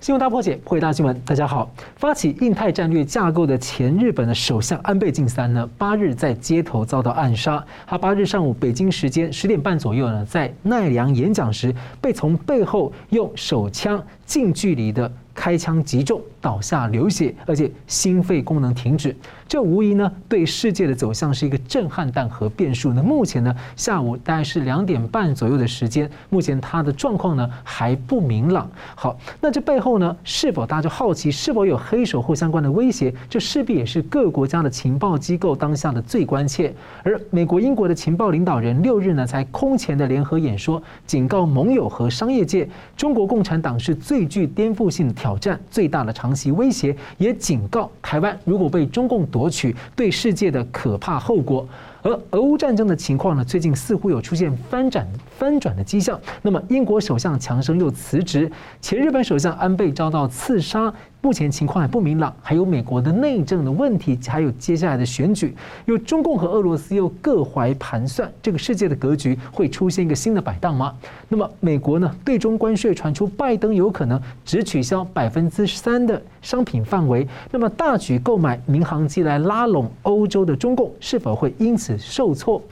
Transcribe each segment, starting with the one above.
新闻大破解，破解大新闻。大家好，发起印太战略架构的前日本的首相安倍晋三呢，八日在街头遭到暗杀。他八日上午北京时间十点半左右呢，在奈良演讲时，被从背后用手枪近距离的开枪击中，倒下流血，而且心肺功能停止。这无疑呢，对世界的走向是一个震撼弹和变数。那目前呢，下午大概是两点半左右的时间，目前他的状况呢还不明朗。好，那这背后呢，是否大家就好奇是否有黑手或相关的威胁？这势必也是各国家的情报机构当下的最关切。而美国、英国的情报领导人六日呢，才空前的联合演说，警告盟友和商业界，中国共产党是最具颠覆性的挑战，最大的长期威胁，也警告台湾，如果被中共夺。夺取对世界的可怕后果，而俄乌战争的情况呢，最近似乎有出现翻转翻转的迹象。那么，英国首相强生又辞职，前日本首相安倍遭到刺杀。目前情况还不明朗，还有美国的内政的问题，还有接下来的选举，有中共和俄罗斯又各怀盘算，这个世界的格局会出现一个新的摆荡吗？那么美国呢？对中关税传出，拜登有可能只取消百分之三的商品范围，那么大举购买民航机来拉拢欧洲的中共，是否会因此受挫？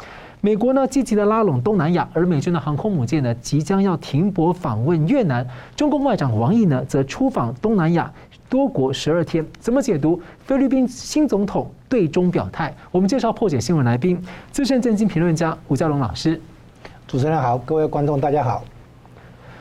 美国呢，积极的拉拢东南亚，而美军的航空母舰呢，即将要停泊访问越南。中共外长王毅呢，则出访东南亚多国十二天。怎么解读菲律宾新总统对中表态？我们介绍破解新闻来宾，资深政经评论家吴家龙老师。主持人好，各位观众大家好。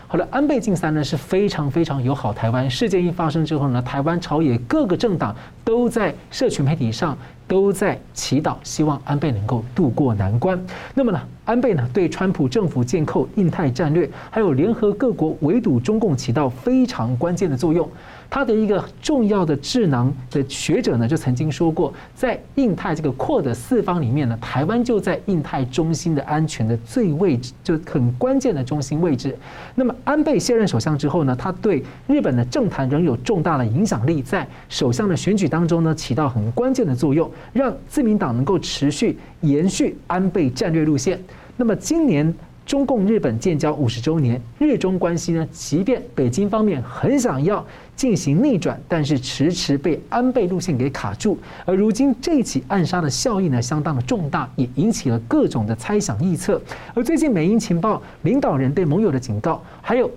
好的，安倍晋三呢是非常非常友好台湾。事件一发生之后呢，台湾朝野各个政党都在社群媒体上。都在祈祷，希望安倍能够渡过难关。那么呢，安倍呢对川普政府建构印太战略，还有联合各国围堵中共起到非常关键的作用。他的一个重要的智囊的学者呢，就曾经说过，在印太这个扩的四方里面呢，台湾就在印太中心的安全的最位置，就很关键的中心位置。那么安倍卸任首相之后呢，他对日本的政坛仍有重大的影响力，在首相的选举当中呢，起到很关键的作用，让自民党能够持续延续安倍战略路线。那么今年。中共日本建交五十周年，日中关系呢，即便北京方面很想要进行逆转，但是迟迟被安倍路线给卡住。而如今这起暗杀的效应呢，相当的重大，也引起了各种的猜想臆测。而最近美英情报领导人对盟友的警告，还有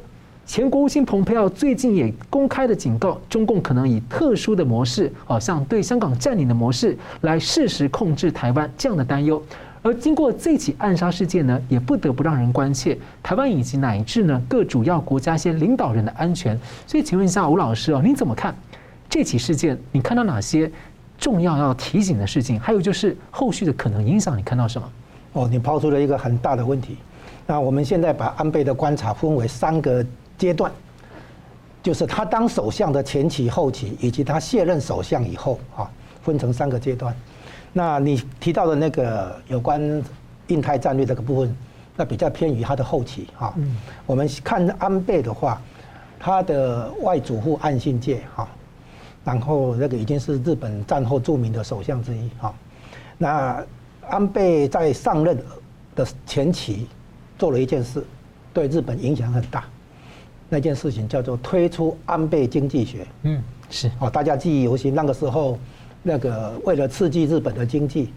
前国务卿蓬佩奥最近也公开的警告，中共可能以特殊的模式，好像对香港占领的模式，来适时控制台湾这样的担忧。而经过这起暗杀事件呢，也不得不让人关切台湾以及乃至呢各主要国家一些领导人的安全。所以，请问一下吴老师哦，你怎么看这起事件？你看到哪些重要要提醒的事情？还有就是后续的可能影响，你看到什么？哦，你抛出了一个很大的问题。那我们现在把安倍的观察分为三个阶段，就是他当首相的前期、后期，以及他卸任首相以后啊，分成三个阶段。那你提到的那个有关印太战略这个部分，那比较偏于他的后期哈。我们看安倍的话，他的外祖父岸信介哈，然后那个已经是日本战后著名的首相之一哈。那安倍在上任的前期做了一件事，对日本影响很大。那件事情叫做推出安倍经济学。嗯，是哦，大家记忆犹新，那个时候。那个为了刺激日本的经济，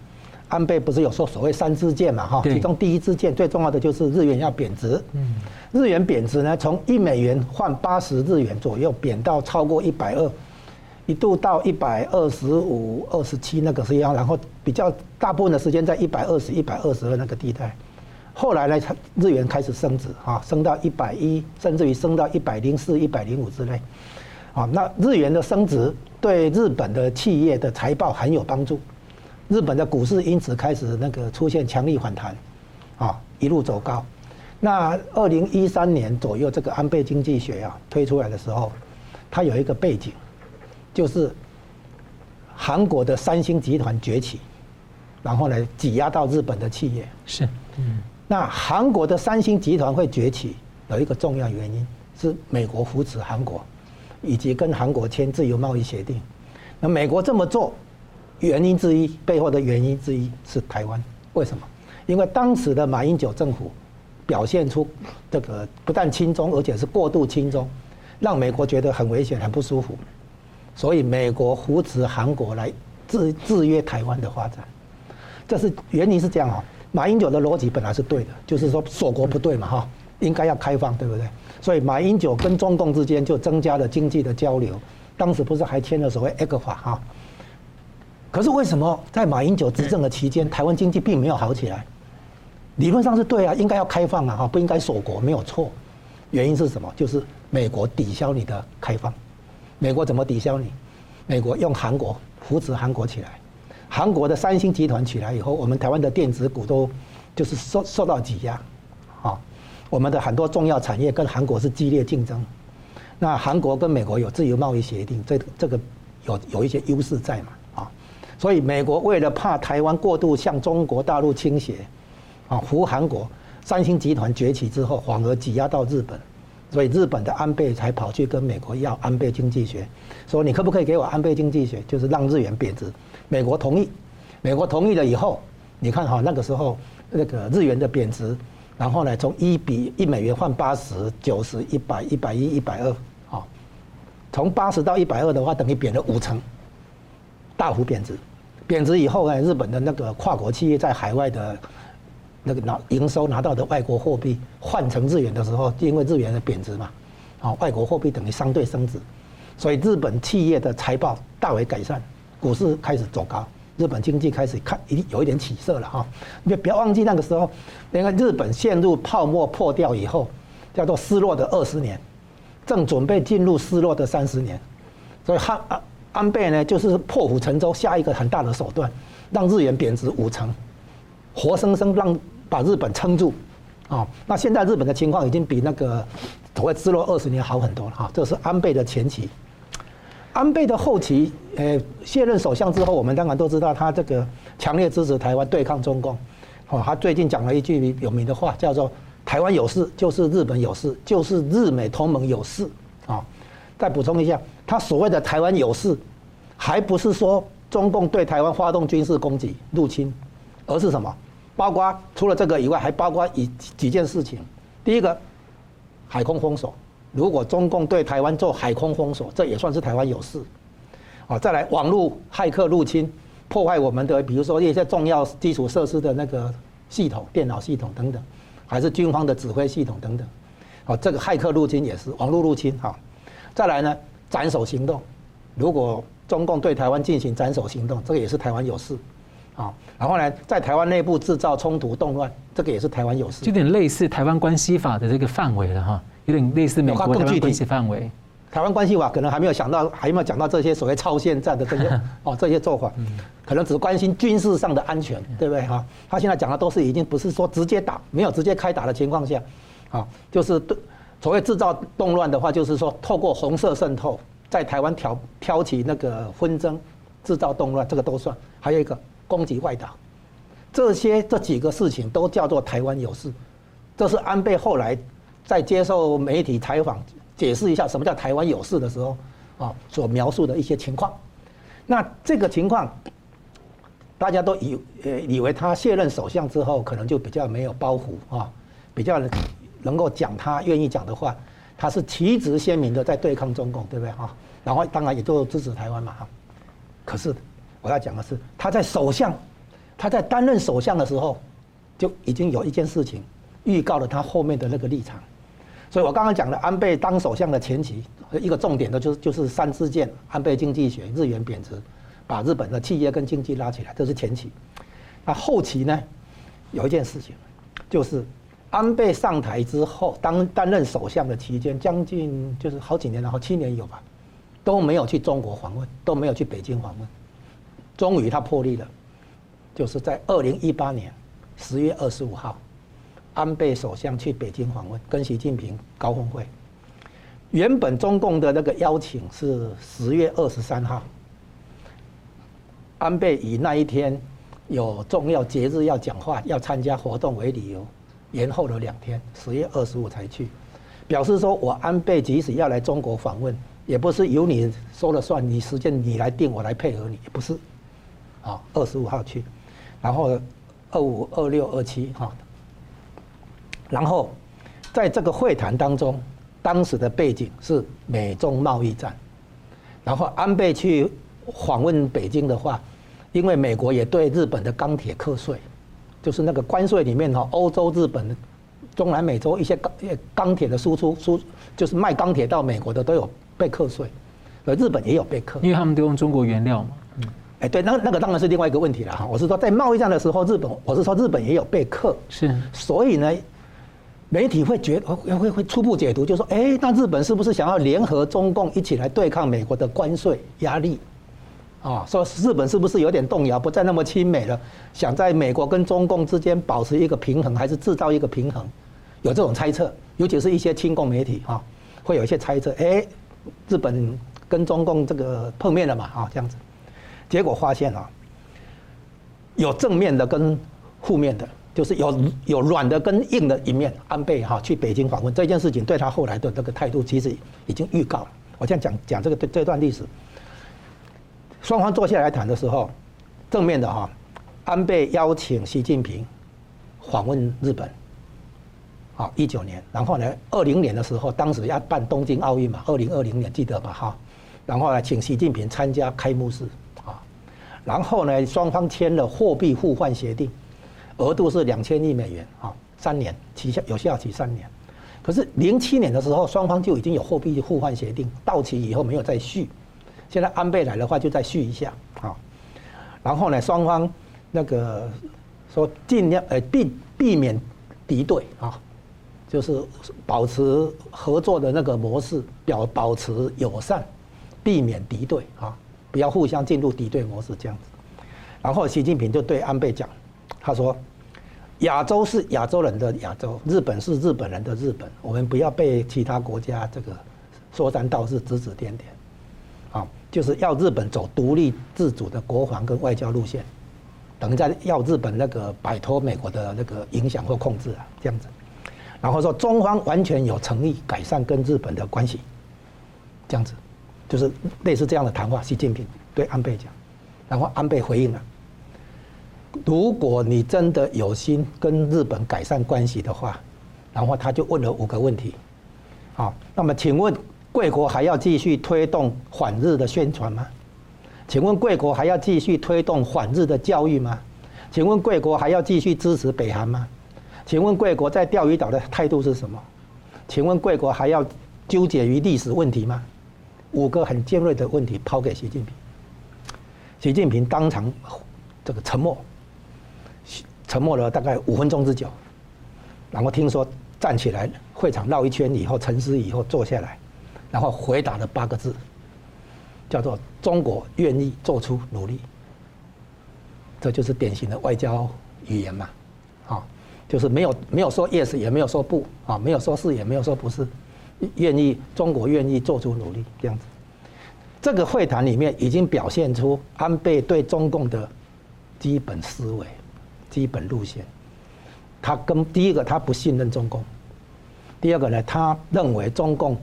安倍不是有说所谓三支箭嘛哈？其中第一支箭最重要的就是日元要贬值。嗯，日元贬值呢，从一美元换八十日元左右，贬到超过一百二，一度到一百二十五、二十七那个是一样，然后比较大部分的时间在一百二十一百二十二那个地带。后来呢，日元开始升值啊，升到一百一，甚至于升到一百零四、一百零五之类。啊，那日元的升值。对日本的企业的财报很有帮助，日本的股市因此开始那个出现强力反弹，啊，一路走高。那二零一三年左右，这个安倍经济学啊推出来的时候，它有一个背景，就是韩国的三星集团崛起，然后呢挤压到日本的企业。是，嗯。那韩国的三星集团会崛起，有一个重要原因是美国扶持韩国。以及跟韩国签自由贸易协定，那美国这么做，原因之一，背后的原因之一是台湾。为什么？因为当时的马英九政府表现出这个不但亲中，而且是过度亲中，让美国觉得很危险、很不舒服，所以美国扶持韩国来制制约台湾的发展。这是原因是这样啊。马英九的逻辑本来是对的，就是说锁国不对嘛哈，应该要开放，对不对？所以马英九跟中共之间就增加了经济的交流，当时不是还签了所谓 ECFA 哈。可是为什么在马英九执政的期间，台湾经济并没有好起来？理论上是对啊，应该要开放啊哈，不应该锁国，没有错。原因是什么？就是美国抵消你的开放。美国怎么抵消你？美国用韩国扶持韩国起来。韩国的三星集团起来以后，我们台湾的电子股都就是受受到挤压，啊，我们的很多重要产业跟韩国是激烈竞争。那韩国跟美国有自由贸易协定，这这个有有一些优势在嘛，啊，所以美国为了怕台湾过度向中国大陆倾斜，啊，扶韩国，三星集团崛起之后，反而挤压到日本，所以日本的安倍才跑去跟美国要安倍经济学，说你可不可以给我安倍经济学，就是让日元贬值。美国同意，美国同意了以后，你看哈，那个时候那个日元的贬值，然后呢，从一比一美元换八十、九十、一百、一百一、一百二，啊，从八十到一百二的话，等于贬了五成，大幅贬值。贬值以后呢，日本的那个跨国企业在海外的那个拿营收拿到的外国货币换成日元的时候，因为日元的贬值嘛，啊，外国货币等于相对升值，所以日本企业的财报大为改善。股市开始走高，日本经济开始看一有一点起色了哈。你不要忘记那个时候，那个日本陷入泡沫破掉以后，叫做失落的二十年，正准备进入失落的三十年。所以安安安倍呢，就是破釜沉舟，下一个很大的手段，让日元贬值五成，活生生让把日本撑住。啊，那现在日本的情况已经比那个所谓失落二十年好很多了哈。这是安倍的前期。安倍的后期，呃，卸任首相之后，我们当然都知道他这个强烈支持台湾对抗中共。哦，他最近讲了一句有名的话，叫做“台湾有事就是日本有事，就是日美同盟有事”。啊，再补充一下，他所谓的“台湾有事”，还不是说中共对台湾发动军事攻击入侵，而是什么？包括除了这个以外，还包括一几件事情。第一个，海空封锁。如果中共对台湾做海空封锁，这也算是台湾有事。啊，再来网络骇客入侵，破坏我们的，比如说一些重要基础设施的那个系统、电脑系统等等，还是军方的指挥系统等等。啊，这个骇客入侵也是网络入侵。哈，再来呢，斩首行动，如果中共对台湾进行斩首行动，这个也是台湾有事。啊，然后呢，在台湾内部制造冲突动乱，这个也是台湾有事。有点类似台湾关系法的这个范围了哈。有点类似美国台湾关系范围，台湾关系法可能还没有想到，还没有讲到这些所谓超限战的这些 哦这些做法，可能只关心军事上的安全，对不对哈？他现在讲的都是已经不是说直接打，没有直接开打的情况下，啊，就是对所谓制造动乱的话，就是说透过红色渗透，在台湾挑挑起那个纷争，制造动乱，这个都算。还有一个攻击外岛，这些这几个事情都叫做台湾有事，这是安倍后来。在接受媒体采访，解释一下什么叫台湾有事的时候，啊，所描述的一些情况。那这个情况，大家都以呃以为他卸任首相之后，可能就比较没有包袱啊，比较能够讲他愿意讲的话。他是旗帜鲜明的在对抗中共，对不对啊？然后当然也就支持台湾嘛。可是我要讲的是，他在首相，他在担任首相的时候，就已经有一件事情预告了他后面的那个立场。所以我刚刚讲的安倍当首相的前期，一个重点的就是就是三支箭，安倍经济学，日元贬值，把日本的企业跟经济拉起来，这是前期。那后期呢，有一件事情，就是安倍上台之后，当担任首相的期间，将近就是好几年，然后七年有吧，都没有去中国访问，都没有去北京访问。终于他破例了，就是在二零一八年十月二十五号。安倍首相去北京访问，跟习近平高峰会。原本中共的那个邀请是十月二十三号，安倍以那一天有重要节日要讲话、要参加活动为理由，延后了两天，十月二十五才去，表示说我安倍即使要来中国访问，也不是由你说了算，你时间你来定，我来配合你，不是。啊，二十五号去，然后二五、二六、二七哈。然后，在这个会谈当中，当时的背景是美中贸易战，然后安倍去访问北京的话，因为美国也对日本的钢铁课税，就是那个关税里面哈，欧洲、日本、中南美洲一些钢钢铁的输出输，就是卖钢铁到美国的都有被课税，而日本也有被课，因为他们都用中国原料嘛。嗯，哎，对，那那个当然是另外一个问题了哈。我是说，在贸易战的时候，日本，我是说日本也有被课，是，所以呢。媒体会觉会会会初步解读，就说：哎，那日本是不是想要联合中共一起来对抗美国的关税压力？啊，说日本是不是有点动摇，不再那么亲美了，想在美国跟中共之间保持一个平衡，还是制造一个平衡？有这种猜测，尤其是一些亲共媒体啊，会有一些猜测。哎，日本跟中共这个碰面了嘛？啊，这样子，结果发现啊，有正面的跟负面的。就是有有软的跟硬的一面，安倍哈去北京访问这件事情，对他后来的这个态度，其实已经预告了。我这样讲讲这个这段历史，双方坐下来谈的时候，正面的哈，安倍邀请习近平访问日本，好一九年，然后呢，二零年的时候，当时要办东京奥运嘛，二零二零年记得吧哈，然后呢，请习近平参加开幕式，然后呢，双方签了货币互换协定。额度是两千亿美元啊，三年期效有效期三年，可是零七年的时候，双方就已经有货币互换协定到期以后没有再续，现在安倍来的话就再续一下啊，然后呢，双方那个说尽量呃避避免敌对啊，就是保持合作的那个模式，表保持友善，避免敌对啊，不要互相进入敌对模式这样子，然后习近平就对安倍讲。他说：“亚洲是亚洲人的亚洲，日本是日本人的日本。我们不要被其他国家这个说三道四、指指点点，啊，就是要日本走独立自主的国防跟外交路线，等于在要日本那个摆脱美国的那个影响或控制啊，这样子。然后说中方完全有诚意改善跟日本的关系，这样子，就是类似这样的谈话。习近平对安倍讲，然后安倍回应了。”如果你真的有心跟日本改善关系的话，然后他就问了五个问题，好，那么请问贵国还要继续推动反日的宣传吗？请问贵国还要继续推动反日的教育吗？请问贵国还要继续支持北韩吗？请问贵国在钓鱼岛的态度是什么？请问贵国还要纠结于历史问题吗？五个很尖锐的问题抛给习近平，习近平当场这个沉默。沉默了大概五分钟之久，然后听说站起来，会场绕一圈以后沉思以后坐下来，然后回答了八个字，叫做“中国愿意做出努力”，这就是典型的外交语言嘛，啊，就是没有没有说 yes 也没有说不啊，没有说是也没有说不是，愿意中国愿意做出努力这样子，这个会谈里面已经表现出安倍对中共的基本思维。基本路线，他跟第一个他不信任中共，第二个呢，他认为中共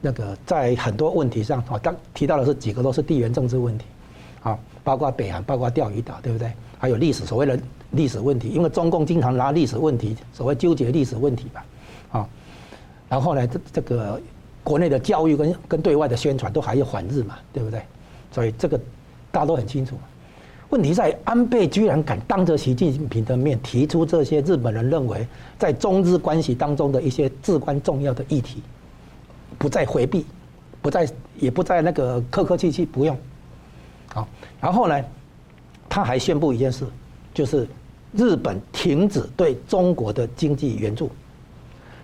那个在很多问题上啊，他提到的是几个都是地缘政治问题，啊，包括北韩，包括钓鱼岛，对不对？还有历史所谓的历史问题，因为中共经常拿历史问题，所谓纠结历史问题吧，啊，然后呢，这这个国内的教育跟跟对外的宣传都还有反日嘛，对不对？所以这个大家都很清楚。问题在安倍居然敢当着习近平的面提出这些日本人认为在中日关系当中的一些至关重要的议题，不再回避，不再也不再那个客客气气，不用。好，然后呢，他还宣布一件事，就是日本停止对中国的经济援助。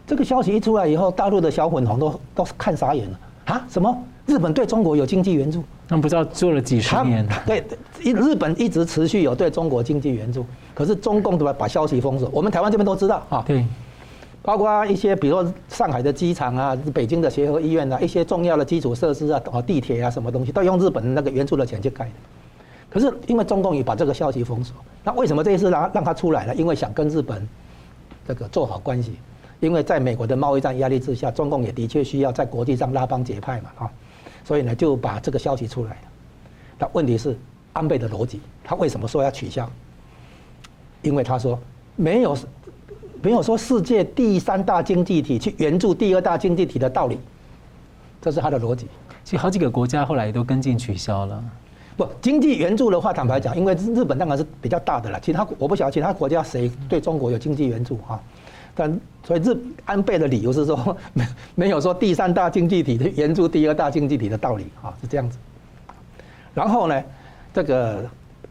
这个消息一出来以后，大陆的小粉红都都看傻眼了啊！什么？日本对中国有经济援助？那不知道做了几十年？对，日本一直持续有对中国经济援助，可是中共对吧？把消息封锁。我们台湾这边都知道啊。对，包括一些，比如说上海的机场啊，北京的协和医院啊，一些重要的基础设施啊，哦，地铁啊，什么东西都用日本那个援助的钱去盖的。可是因为中共也把这个消息封锁，那为什么这一次让让他出来了？因为想跟日本这个做好关系，因为在美国的贸易战压力之下，中共也的确需要在国际上拉帮结派嘛，啊。所以呢，就把这个消息出来了。那问题是安倍的逻辑，他为什么说要取消？因为他说没有，没有说世界第三大经济体去援助第二大经济体的道理，这是他的逻辑。其实好几个国家后来也都跟进取消了。不，经济援助的话，坦白讲，因为日本当然是比较大的了。其他我不晓得其他国家谁对中国有经济援助哈。但所以日安倍的理由是说，没 没有说第三大经济体援助第二大经济体的道理啊，是这样子。然后呢，这个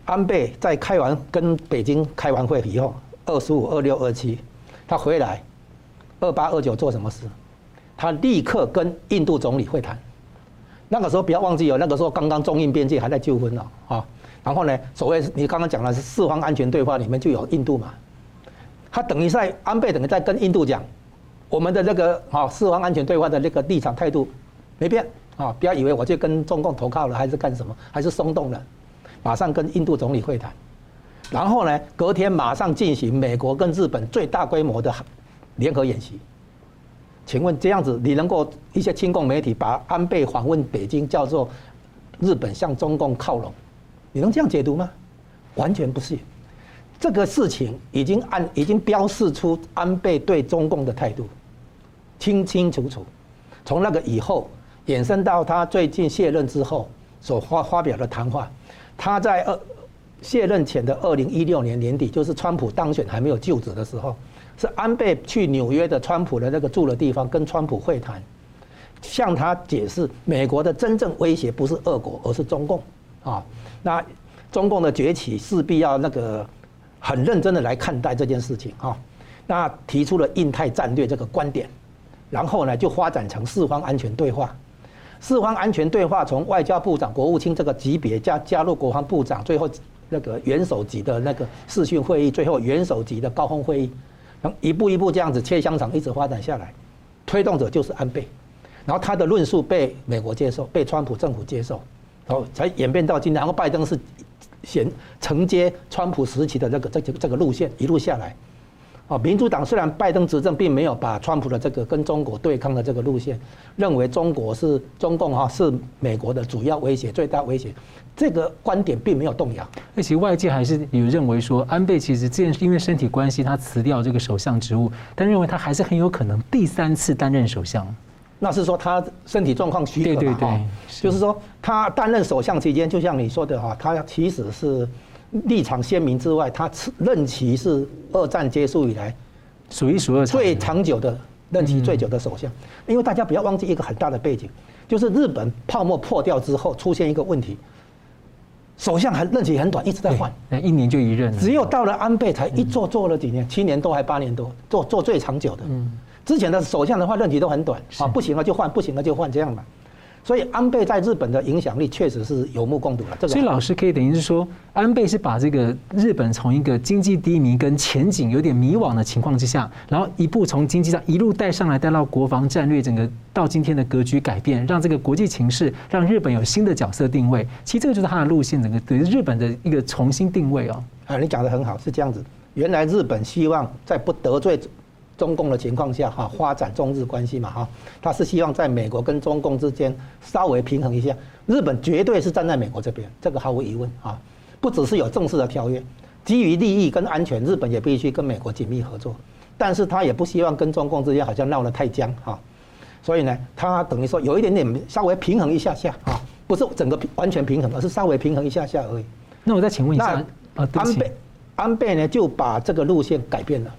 安倍在开完跟北京开完会以后，二十五、二六、二七，他回来，二八、二九做什么事？他立刻跟印度总理会谈。那个时候不要忘记哦，那个时候刚刚中印边界还在纠纷呢啊。然后呢，所谓你刚刚讲的是四方安全对话里面就有印度嘛。他等于在安倍等于在跟印度讲，我们的这个啊四方安全对话的那个立场态度没变啊，不要以为我就跟中共投靠了还是干什么，还是松动了，马上跟印度总理会谈。然后呢，隔天马上进行美国跟日本最大规模的联合演习。请问这样子，你能够一些亲共媒体把安倍访问北京叫做日本向中共靠拢，你能这样解读吗？完全不是。这个事情已经按已经标示出安倍对中共的态度，清清楚楚。从那个以后衍生到他最近卸任之后所发发表的谈话，他在二卸任前的二零一六年年底，就是川普当选还没有就职的时候。是安倍去纽约的川普的那个住的地方，跟川普会谈，向他解释美国的真正威胁不是俄国，而是中共啊。那中共的崛起势必要那个很认真的来看待这件事情啊。那提出了印太战略这个观点，然后呢就发展成四方安全对话。四方安全对话从外交部长、国务卿这个级别加加入国防部长，最后那个元首级的那个视讯会议，最后元首级的高峰会议。一步一步这样子切香肠，一直发展下来，推动者就是安倍，然后他的论述被美国接受，被川普政府接受，然后才演变到今天。然后拜登是衔承接川普时期的这个这个这个路线一路下来。啊，民主党虽然拜登执政并没有把川普的这个跟中国对抗的这个路线，认为中国是中共哈是美国的主要威胁、最大威胁。这个观点并没有动摇，而且外界还是有认为说，安倍其实这因为身体关系，他辞掉这个首相职务，但认为他还是很有可能第三次担任首相。那是说他身体状况许可嘛？对对对，就是说他担任首相期间，就像你说的哈，他其实是立场鲜明之外，他任期是二战结束以来数一数二最长久的任期最久的首相。因为大家不要忘记一个很大的背景，就是日本泡沫破掉之后出现一个问题。首相还任期很短，一直在换，那一年就一任。只有到了安倍才一做做了几年，七年多还八年多，做做最长久的。之前的首相的话任期都很短，啊，不行了就换，不行了就换，这样嘛。所以安倍在日本的影响力确实是有目共睹了。所以老师可以等于是说，安倍是把这个日本从一个经济低迷跟前景有点迷惘的情况之下，然后一步从经济上一路带上来，带到国防战略整个到今天的格局改变，让这个国际情势让日本有新的角色定位。其实这个就是他的路线，整个对日本的一个重新定位哦。啊，你讲的很好，是这样子。原来日本希望在不得罪。中共的情况下哈，发展中日关系嘛哈，他是希望在美国跟中共之间稍微平衡一下。日本绝对是站在美国这边，这个毫无疑问啊。不只是有正式的条约，基于利益跟安全，日本也必须跟美国紧密合作。但是他也不希望跟中共之间好像闹得太僵哈。所以呢，他等于说有一点点稍微平衡一下下啊，不是整个完全平衡，而是稍微平衡一下下而已。那我再请问一下，安倍安倍呢就把这个路线改变了。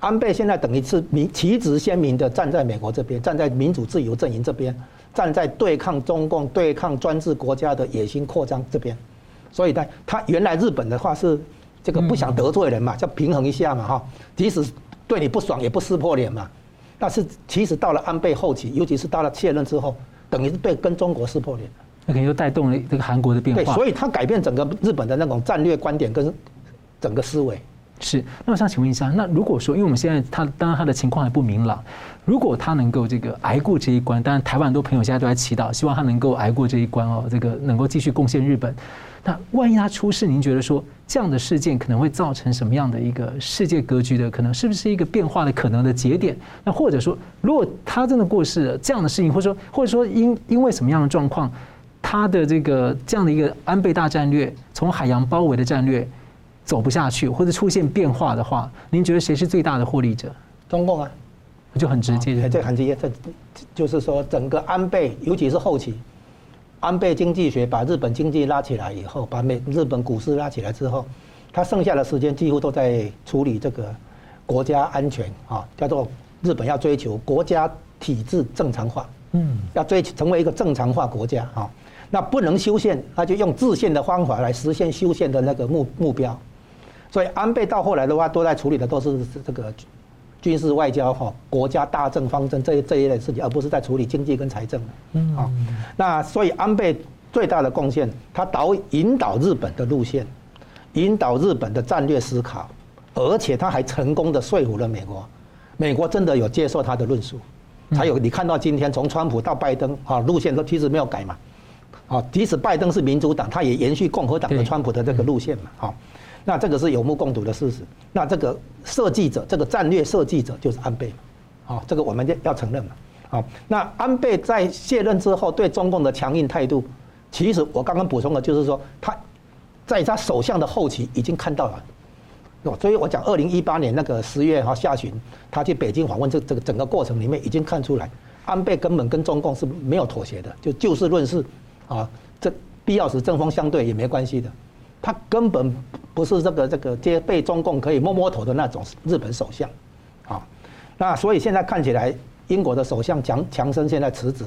安倍现在等于是明旗帜鲜明的站在美国这边，站在民主自由阵营这边，站在对抗中共、对抗专制国家的野心扩张这边。所以呢，他原来日本的话是这个不想得罪人嘛，叫平衡一下嘛哈，即使对你不爽也不撕破脸嘛。但是其实到了安倍后期，尤其是到了卸任之后，等于是对跟中国撕破脸。那肯定又带动了这个韩国的变化。对，所以他改变整个日本的那种战略观点跟整个思维。是，那我想请问一下，那如果说，因为我们现在他当然他的情况还不明朗，如果他能够这个挨过这一关，当然台湾很多朋友现在都在祈祷，希望他能够挨过这一关哦，这个能够继续贡献日本。那万一他出事，您觉得说这样的事件可能会造成什么样的一个世界格局的可能，是不是一个变化的可能的节点？那或者说，如果他真的过世了，这样的事情，或者说或者说因因为什么样的状况，他的这个这样的一个安倍大战略，从海洋包围的战略。走不下去，或者出现变化的话，您觉得谁是最大的获利者？中共啊，就很直接，这很直接。这就是说，整个安倍，尤其是后期，安倍经济学把日本经济拉起来以后，把美日本股市拉起来之后，他剩下的时间几乎都在处理这个国家安全啊，叫做日本要追求国家体制正常化，嗯，要追求成为一个正常化国家啊。那不能修宪，他就用制宪的方法来实现修宪的那个目目标。所以安倍到后来的话，都在处理的都是这个军事外交哈，国家大政方针这一这一类事情，而不是在处理经济跟财政。嗯，好，那所以安倍最大的贡献，他导引导日本的路线，引导日本的战略思考，而且他还成功的说服了美国，美国真的有接受他的论述，才有你看到今天从川普到拜登啊，路线都其实没有改嘛。啊，即使拜登是民主党，他也延续共和党的川普的这个路线嘛。好，那这个是有目共睹的事实。那这个设计者，这个战略设计者就是安倍嘛。好，这个我们要要承认嘛。好，那安倍在卸任之后对中共的强硬态度，其实我刚刚补充的就是说，他在他首相的后期已经看到了。所以我讲二零一八年那个十月哈下旬，他去北京访问，这这个整个过程里面已经看出来，安倍根本跟中共是没有妥协的，就就事论事。啊，这必要时针锋相对也没关系的，他根本不是这个这个接被中共可以摸摸头的那种日本首相，啊，那所以现在看起来，英国的首相强强生现在辞职，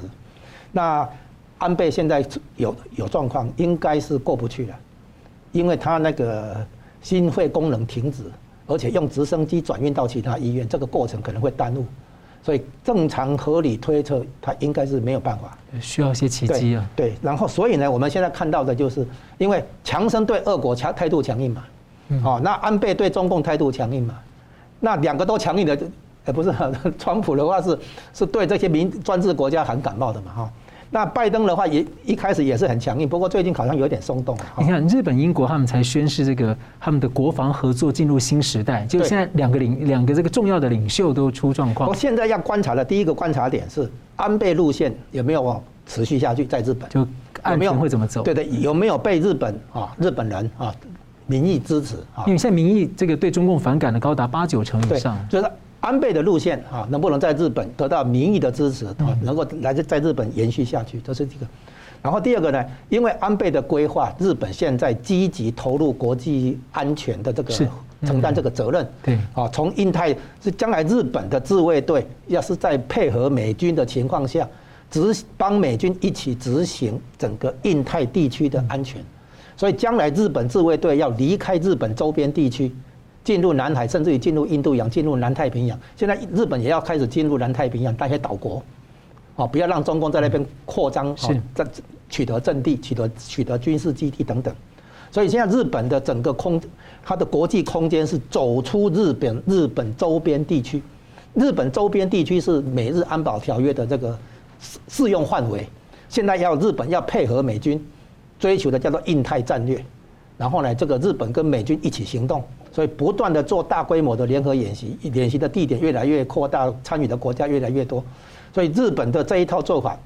那安倍现在有有状况，应该是过不去了，因为他那个心肺功能停止，而且用直升机转运到其他医院，这个过程可能会耽误。所以正常合理推测，他应该是没有办法，需要一些契机啊。对，然后所以呢，我们现在看到的就是，因为强生对俄国强态度强硬嘛，哦，那安倍对中共态度强硬嘛，那两个都强硬的，呃，不是，川普的话是是对这些民专制国家很感冒的嘛，哈。那拜登的话也一开始也是很强硬，不过最近好像有点松动。你看日本、英国他们才宣示这个他们的国防合作进入新时代，就现在两个领两个这个重要的领袖都出状况。我现在要观察的第一个观察点是安倍路线有没有持续下去，在日本就安倍会怎么走？对对，有没有被日本啊日本人啊民意支持啊？因为现在民意这个对中共反感的高达八九成以上，就是。安倍的路线啊，能不能在日本得到民意的支持啊？能够来在日本延续下去，这是一个。然后第二个呢，因为安倍的规划，日本现在积极投入国际安全的这个承担这个责任。对啊，从印太是将来日本的自卫队要是在配合美军的情况下，执帮美军一起执行整个印太地区的安全，所以将来日本自卫队要离开日本周边地区。进入南海，甚至于进入印度洋、进入南太平洋。现在日本也要开始进入南太平洋那些岛国，哦，不要让中共在那边扩张，哦，在取得阵地、取得取得军事基地等等。所以现在日本的整个空，它的国际空间是走出日本日本周边地区。日本周边地区是美日安保条约的这个适适用范围。现在要日本要配合美军，追求的叫做印太战略。然后呢，这个日本跟美军一起行动。所以不断的做大规模的联合演习，演习的地点越来越扩大，参与的国家越来越多。所以日本的这一套做法，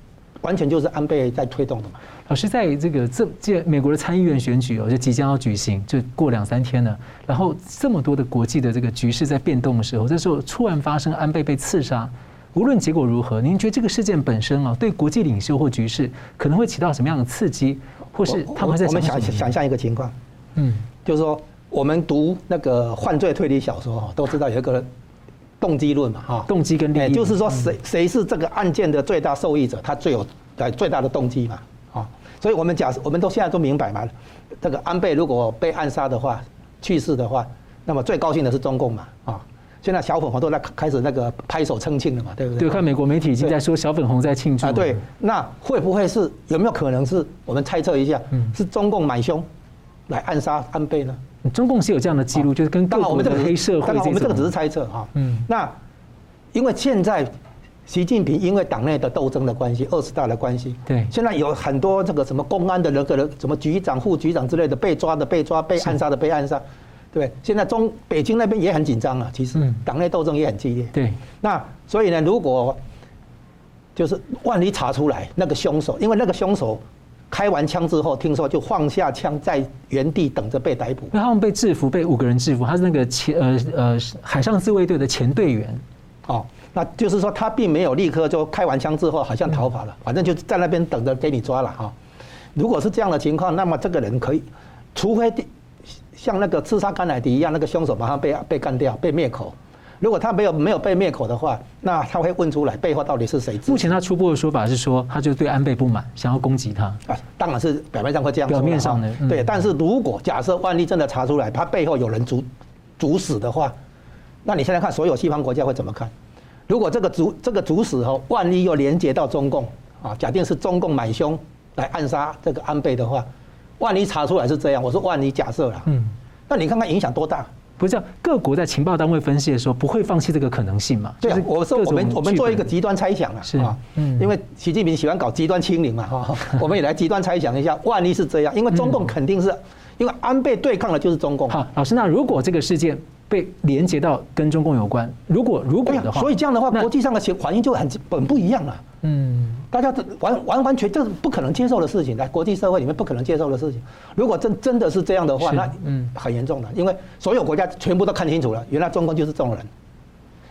完全就是安倍在推动的嘛。老师，在这个这这美国的参议院选举哦，就即将要举行，就过两三天了。然后这么多的国际的这个局势在变动的时候，这时候突然发生安倍被刺杀，无论结果如何，您觉得这个事件本身啊，对国际领袖或局势可能会起到什么样的刺激，或是他们在我们想想象一个情况，嗯，就是说。我们读那个犯罪推理小说哈，都知道有一个动机论嘛哈，动机跟利益，就是说谁谁是这个案件的最大受益者，他最有呃最大的动机嘛啊，所以我们假设我们都现在都明白嘛，这个安倍如果被暗杀的话，去世的话，那么最高兴的是中共嘛啊，现在小粉红都在开始那个拍手称庆了嘛，对不对？对，看美国媒体已经在说小粉红在庆祝啊，对，那会不会是有没有可能是我们猜测一下，是中共买凶来暗杀安倍呢？中共是有这样的记录，就是跟当我们这个黑社会。当然，我们这个只是猜测哈。嗯。那因为现在习近平因为党内的斗争的关系，二十大的关系，对。现在有很多这个什么公安的那个人，什么局长、副局长之类的被抓的被抓，被暗杀的被暗杀，对。现在中北京那边也很紧张啊，其实党内斗争也很激烈。对。那所以呢，如果就是万一查出来那个凶手，因为那个凶手开完枪之后，听说就放下枪，在原地等着被逮捕。那他们被制服，被五个人制服，他是那个前呃呃海上自卫队的前队员。哦，那就是说他并没有立刻就开完枪之后好像逃跑了，反正就在那边等着给你抓了哈。如果是这样的情况，那么这个人可以，除非像那个刺杀甘乃迪一样，那个凶手马上被被干掉，被灭口。如果他没有没有被灭口的话，那他会问出来背后到底是谁？目前他初步的说法是说，他就对安倍不满，想要攻击他。啊，当然是表面上会这样说。表面上的、嗯、对，但是如果假设万一真的查出来，他背后有人主主使的话，那你现在看所有西方国家会怎么看？如果这个主这个主使哦，万一又连接到中共啊，假定是中共买凶来暗杀这个安倍的话，万一查出来是这样，我说万一假设了，嗯，那你看看影响多大？不是这样，各国在情报单位分析的时候，不会放弃这个可能性嘛？对啊，我说我们我们做一个极端猜想啊，是啊，嗯，因为习近平喜欢搞极端清零嘛，哈，我们也来极端猜想一下，万一是这样，因为中共肯定是，因为安倍对抗的就是中共。好，老师，那如果这个事件被连接到跟中共有关，如果如果的话，所以这样的话，国际上的情反应就很本不一样了。嗯。大家完完完全这是不可能接受的事情，在国际社会里面不可能接受的事情。如果真真的是这样的话，那嗯很严重的，因为所有国家全部都看清楚了，原来中共就是这种人。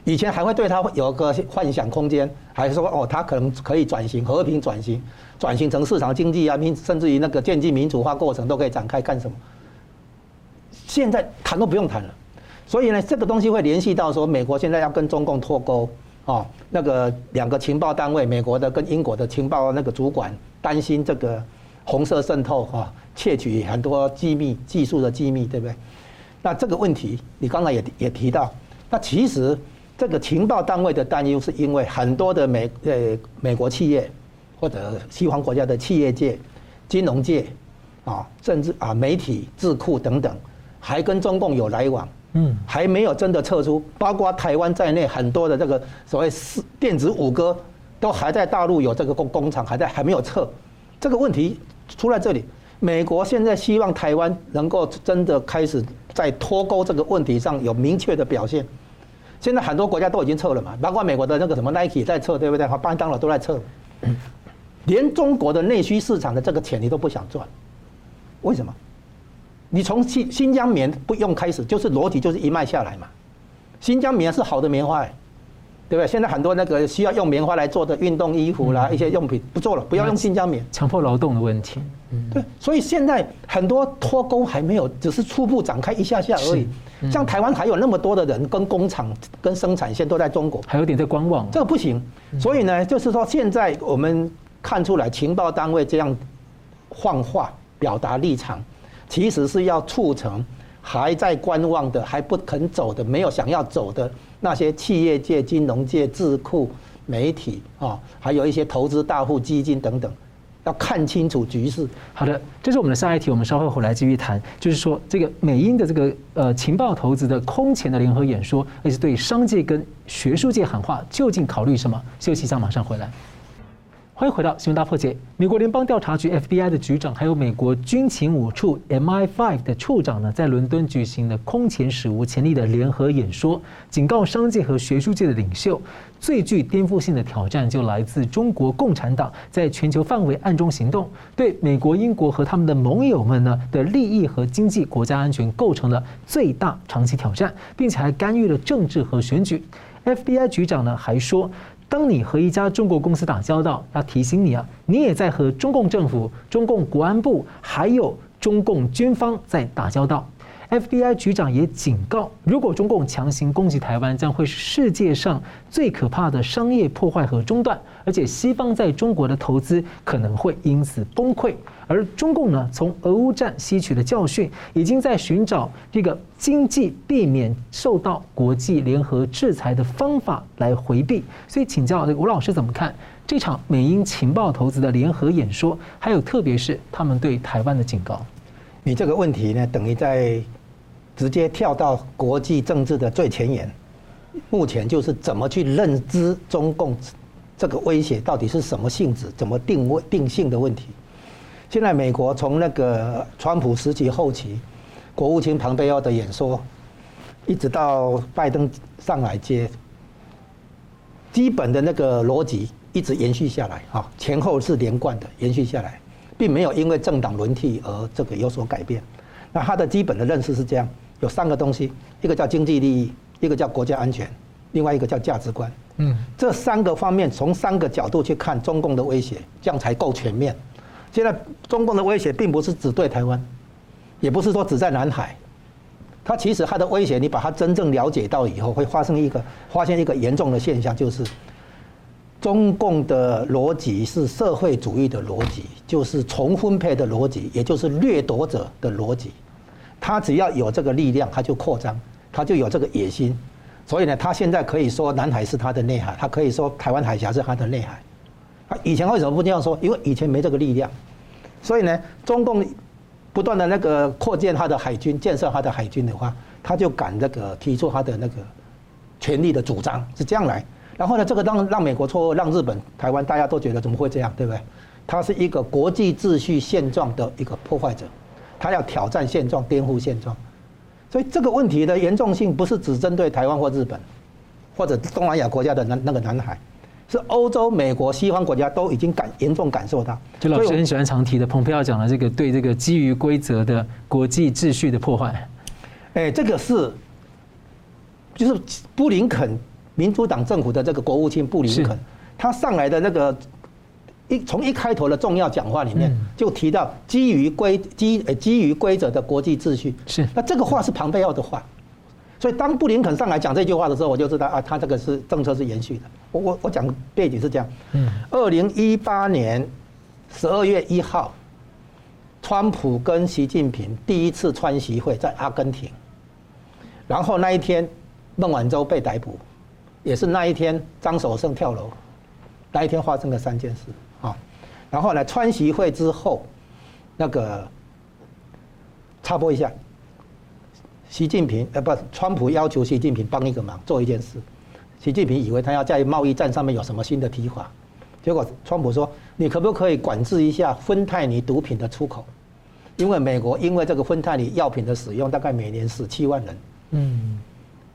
以前还会对他有个幻想空间，还是说哦他可能可以转型和平转型，转型成市场经济啊，甚至于那个渐进民主化过程都可以展开干什么？现在谈都不用谈了。所以呢，这个东西会联系到说，美国现在要跟中共脱钩。哦，那个两个情报单位，美国的跟英国的情报那个主管担心这个红色渗透哈，窃取很多机密技术的机密，对不对？那这个问题你刚才也也提到，那其实这个情报单位的担忧是因为很多的美呃美国企业或者西方国家的企业界、金融界啊，甚至啊媒体智库等等，还跟中共有来往。嗯，还没有真的撤出，包括台湾在内，很多的这个所谓四电子五哥都还在大陆有这个工工厂，还在还没有撤。这个问题出在这里，美国现在希望台湾能够真的开始在脱钩这个问题上有明确的表现。现在很多国家都已经撤了嘛，包括美国的那个什么 Nike 在撤，对不对？和麦当劳都在撤，连中国的内需市场的这个钱你都不想赚，为什么？你从新新疆棉不用开始，就是裸体就是一脉下来嘛。新疆棉是好的棉花，对不对？现在很多那个需要用棉花来做的运动衣服啦，一些用品不做了，不要用新疆棉。强迫劳动的问题，对，所以现在很多脱钩还没有，只是初步展开一下下而已。像台湾还有那么多的人跟工厂跟生产线都在中国，还有点在观望，这个不行。所以呢，就是说现在我们看出来情报单位这样放话表达立场。其实是要促成还在观望的、还不肯走的、没有想要走的那些企业界、金融界、智库、媒体啊，还有一些投资大户、基金等等，要看清楚局势。好的，这是我们的下一题，我们稍后回来继续谈。就是说，这个美英的这个呃情报投资的空前的联合演说，而且对商界跟学术界喊话，究竟考虑什么？休息一下，马上回来。欢迎回到新闻大破解。美国联邦调查局 FBI 的局长，还有美国军情五处 MI5 的处长呢，在伦敦举行了空前史无前例的联合演说，警告商界和学术界的领袖，最具颠覆性的挑战就来自中国共产党在全球范围暗中行动，对美国、英国和他们的盟友们呢的利益和经济、国家安全构成了最大长期挑战，并且还干预了政治和选举。FBI 局长呢还说。当你和一家中国公司打交道，要提醒你啊，你也在和中共政府、中共国安部还有中共军方在打交道。FBI 局长也警告，如果中共强行攻击台湾，将会是世界上最可怕的商业破坏和中断，而且西方在中国的投资可能会因此崩溃。而中共呢，从俄乌战吸取的教训，已经在寻找这个经济避免受到国际联合制裁的方法来回避。所以，请教吴老师怎么看这场美英情报投资的联合演说，还有特别是他们对台湾的警告？你这个问题呢，等于在。直接跳到国际政治的最前沿，目前就是怎么去认知中共这个威胁到底是什么性质，怎么定位定性的问题。现在美国从那个川普时期后期，国务卿庞贝奥的演说，一直到拜登上来接，基本的那个逻辑一直延续下来，啊，前后是连贯的延续下来。并没有因为政党轮替而这个有所改变。那他的基本的认识是这样：有三个东西，一个叫经济利益，一个叫国家安全，另外一个叫价值观。嗯，这三个方面从三个角度去看中共的威胁，这样才够全面。现在中共的威胁并不是只对台湾，也不是说只在南海，它其实它的威胁，你把它真正了解到以后，会发生一个发现一个严重的现象，就是中共的逻辑是社会主义的逻辑，就是重分配的逻辑，也就是掠夺者的逻辑。他只要有这个力量，他就扩张，他就有这个野心。所以呢，他现在可以说南海是他的内海，他可以说台湾海峡是他的内海。他以前为什么不这样说？因为以前没这个力量。所以呢，中共不断的那个扩建他的海军，建设他的海军的话，他就敢这个提出他的那个权力的主张，是这样来。然后呢，这个让让美国错，让日本、台湾大家都觉得怎么会这样，对不对？他是一个国际秩序现状的一个破坏者，他要挑战现状，颠覆现状。所以这个问题的严重性不是只针对台湾或日本，或者东南亚国家的那那个南海，是欧洲、美国、西方国家都已经感严重感受到。就老师很喜欢常提的，蓬佩奥讲的这个对这个基于规则的国际秩序的破坏。哎，这个是，就是布林肯民主党政府的这个国务卿布林肯，他上来的那个。一从一开头的重要讲话里面就提到基于规基呃基于规则的国际秩序。是，那这个话是庞贝奥的话，所以当布林肯上来讲这句话的时候，我就知道啊，他这个是政策是延续的。我我我讲背景是这样，嗯，二零一八年十二月一号，川普跟习近平第一次川习会在阿根廷，然后那一天孟晚舟被逮捕，也是那一天张首晟跳楼，那一天发生了三件事。然后呢，川习会之后，那个插播一下，习近平呃不，川普要求习近平帮一个忙，做一件事。习近平以为他要在贸易战上面有什么新的提法，结果川普说：“你可不可以管制一下芬太尼毒品的出口？因为美国因为这个芬太尼药品的使用，大概每年死七万人。”嗯，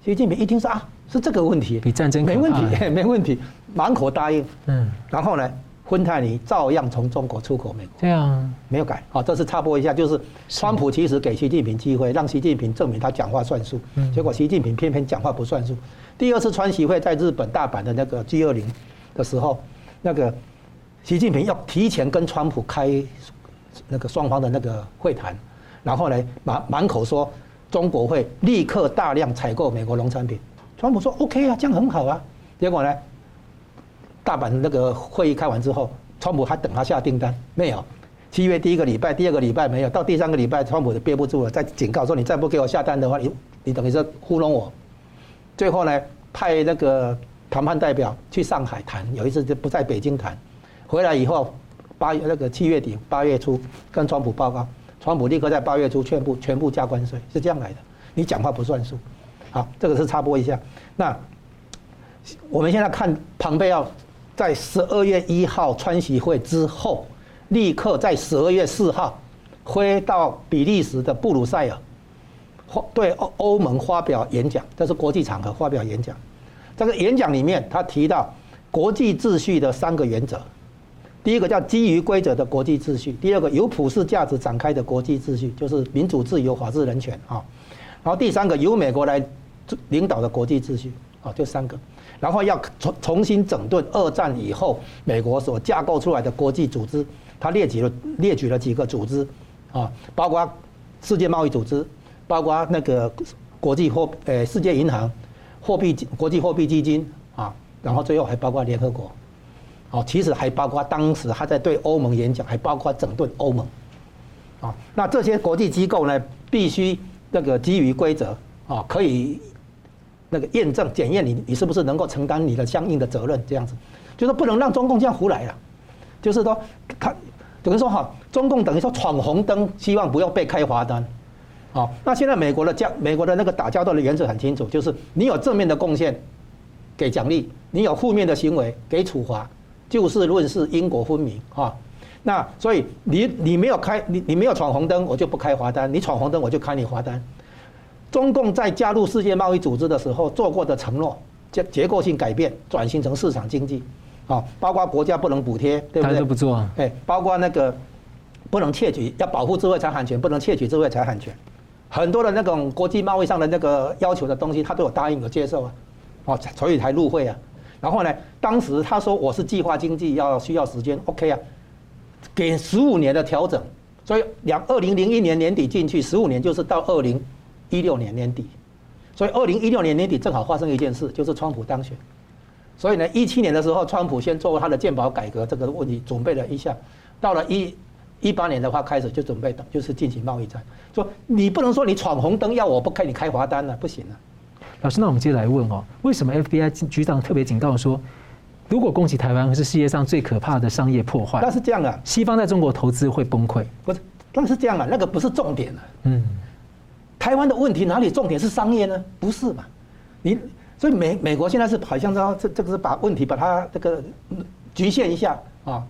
习近平一听说啊，是这个问题，比战争没问题，没问题，满口答应。嗯，然后呢？芬太尼照样从中国出口美国，这样没有改。好，这是插播一下，就是川普其实给习近平机会，让习近平证明他讲话算数。结果习近平偏偏讲话不算数。第二次川习会在日本大阪的那个 G 二零的时候，那个习近平要提前跟川普开那个双方的那个会谈，然后呢满满口说中国会立刻大量采购美国农产品。川普说 OK 啊，这样很好啊。结果呢？大阪那个会议开完之后，川普还等他下订单没有？七月第一个礼拜、第二个礼拜没有，到第三个礼拜，川普就憋不住了，再警告说：“你再不给我下单的话，你你等于是糊弄我。”最后呢，派那个谈判代表去上海谈，有一次就不在北京谈，回来以后八月那个七月底八月初跟川普报告，川普立刻在八月初全部全部加关税，是这样来的。你讲话不算数。好，这个是插播一下。那我们现在看庞贝奥。在十二月一号川习会之后，立刻在十二月四号飞到比利时的布鲁塞尔，对欧欧盟发表演讲，这是国际场合发表演讲。这个演讲里面，他提到国际秩序的三个原则：第一个叫基于规则的国际秩序；第二个由普世价值展开的国际秩序，就是民主、自由、法治、人权啊；然后第三个由美国来领导的国际秩序啊，就三个。然后要重重新整顿二战以后美国所架构出来的国际组织，他列举了列举了几个组织，啊，包括世界贸易组织，包括那个国际货呃世界银行，货币国际货币基金啊，然后最后还包括联合国，哦，其实还包括当时他在对欧盟演讲，还包括整顿欧盟，啊，那这些国际机构呢，必须那个基于规则啊，可以。那个验证检验你，你是不是能够承担你的相应的责任？这样子，就是不能让中共这样胡来了。就是说，他等于说哈，中共等于说闯红灯，希望不要被开罚单。好，那现在美国的交美国的那个打交道的原则很清楚，就是你有正面的贡献，给奖励；你有负面的行为，给处罚。就事论事，因果分明啊。那所以你你没有开你你没有闯红灯，我就不开罚单；你闯红灯，我就开你罚单。中共在加入世界贸易组织的时候做过的承诺，结结构性改变，转型成市场经济，啊，包括国家不能补贴，对不对？他都不做啊。哎，包括那个不能窃取，要保护智慧财产权，不能窃取智慧财产权。很多的那种国际贸易上的那个要求的东西，他都有答应有接受啊，哦，所以才入会啊。然后呢，当时他说我是计划经济，要需要时间，OK 啊，给十五年的调整，所以两二零零一年年底进去，十五年就是到二零一六年年底，所以二零一六年年底正好发生一件事，就是川普当选。所以呢，一七年的时候，川普先做他的健保改革这个问题准备了一下，到了一。一八年的话开始就准备的，就是进行贸易战。说你不能说你闯红灯要我不给你开罚单了，不行啊。老师，那我们接着来问哦，为什么 FBI 局长特别警告说，如果攻击台湾是世界上最可怕的商业破坏？那是这样啊，西方在中国投资会崩溃。不是，那是这样啊，那个不是重点啊。嗯，台湾的问题哪里重点是商业呢？不是嘛？你所以美美国现在是好像说这这个是把问题把它这个局限一下啊。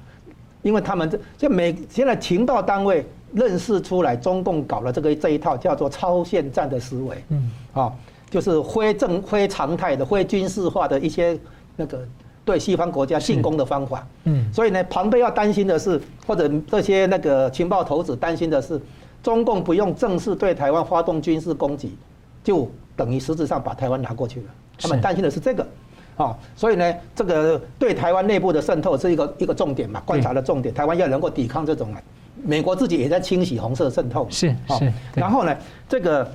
因为他们这这美现在情报单位认识出来，中共搞了这个这一套叫做超限战的思维，嗯，啊，就是非正非常态的、非军事化的一些那个对西方国家进攻的方法，嗯，所以呢，庞贝要担心的是，或者这些那个情报头子担心的是，中共不用正式对台湾发动军事攻击，就等于实质上把台湾拿过去了，他们担心的是这个。啊，所以呢，这个对台湾内部的渗透是一个一个重点嘛，观察的重点。台湾要能够抵抗这种，美国自己也在清洗红色渗透。是是。然后呢，这个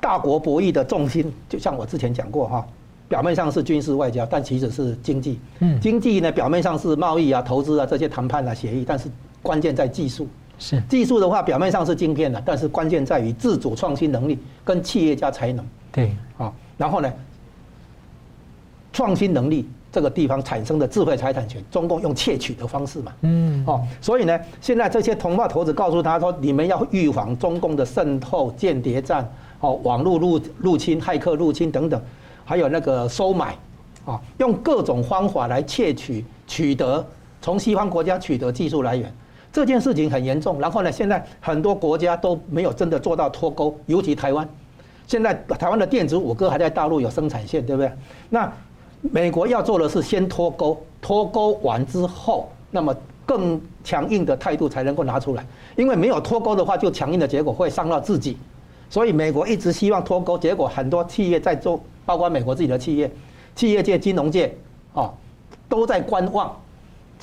大国博弈的重心，就像我之前讲过哈，表面上是军事外交，但其实是经济。嗯。经济呢，表面上是贸易啊、投资啊这些谈判啊、协议，但是关键在技术。是。技术的话，表面上是晶片的，但是关键在于自主创新能力跟企业家才能。对。啊，然后呢？创新能力这个地方产生的智慧财产权，中共用窃取的方式嘛，嗯，哦，所以呢，现在这些同化头子告诉他说，你们要预防中共的渗透、间谍战，哦，网络入入侵、骇客入侵等等，还有那个收买，啊，用各种方法来窃取、取得从西方国家取得技术来源，这件事情很严重。然后呢，现在很多国家都没有真的做到脱钩，尤其台湾，现在台湾的电子五哥还在大陆有生产线，对不对？那美国要做的是先脱钩，脱钩完之后，那么更强硬的态度才能够拿出来。因为没有脱钩的话，就强硬的结果会伤到自己。所以美国一直希望脱钩，结果很多企业在做，包括美国自己的企业、企业界、金融界，啊，都在观望。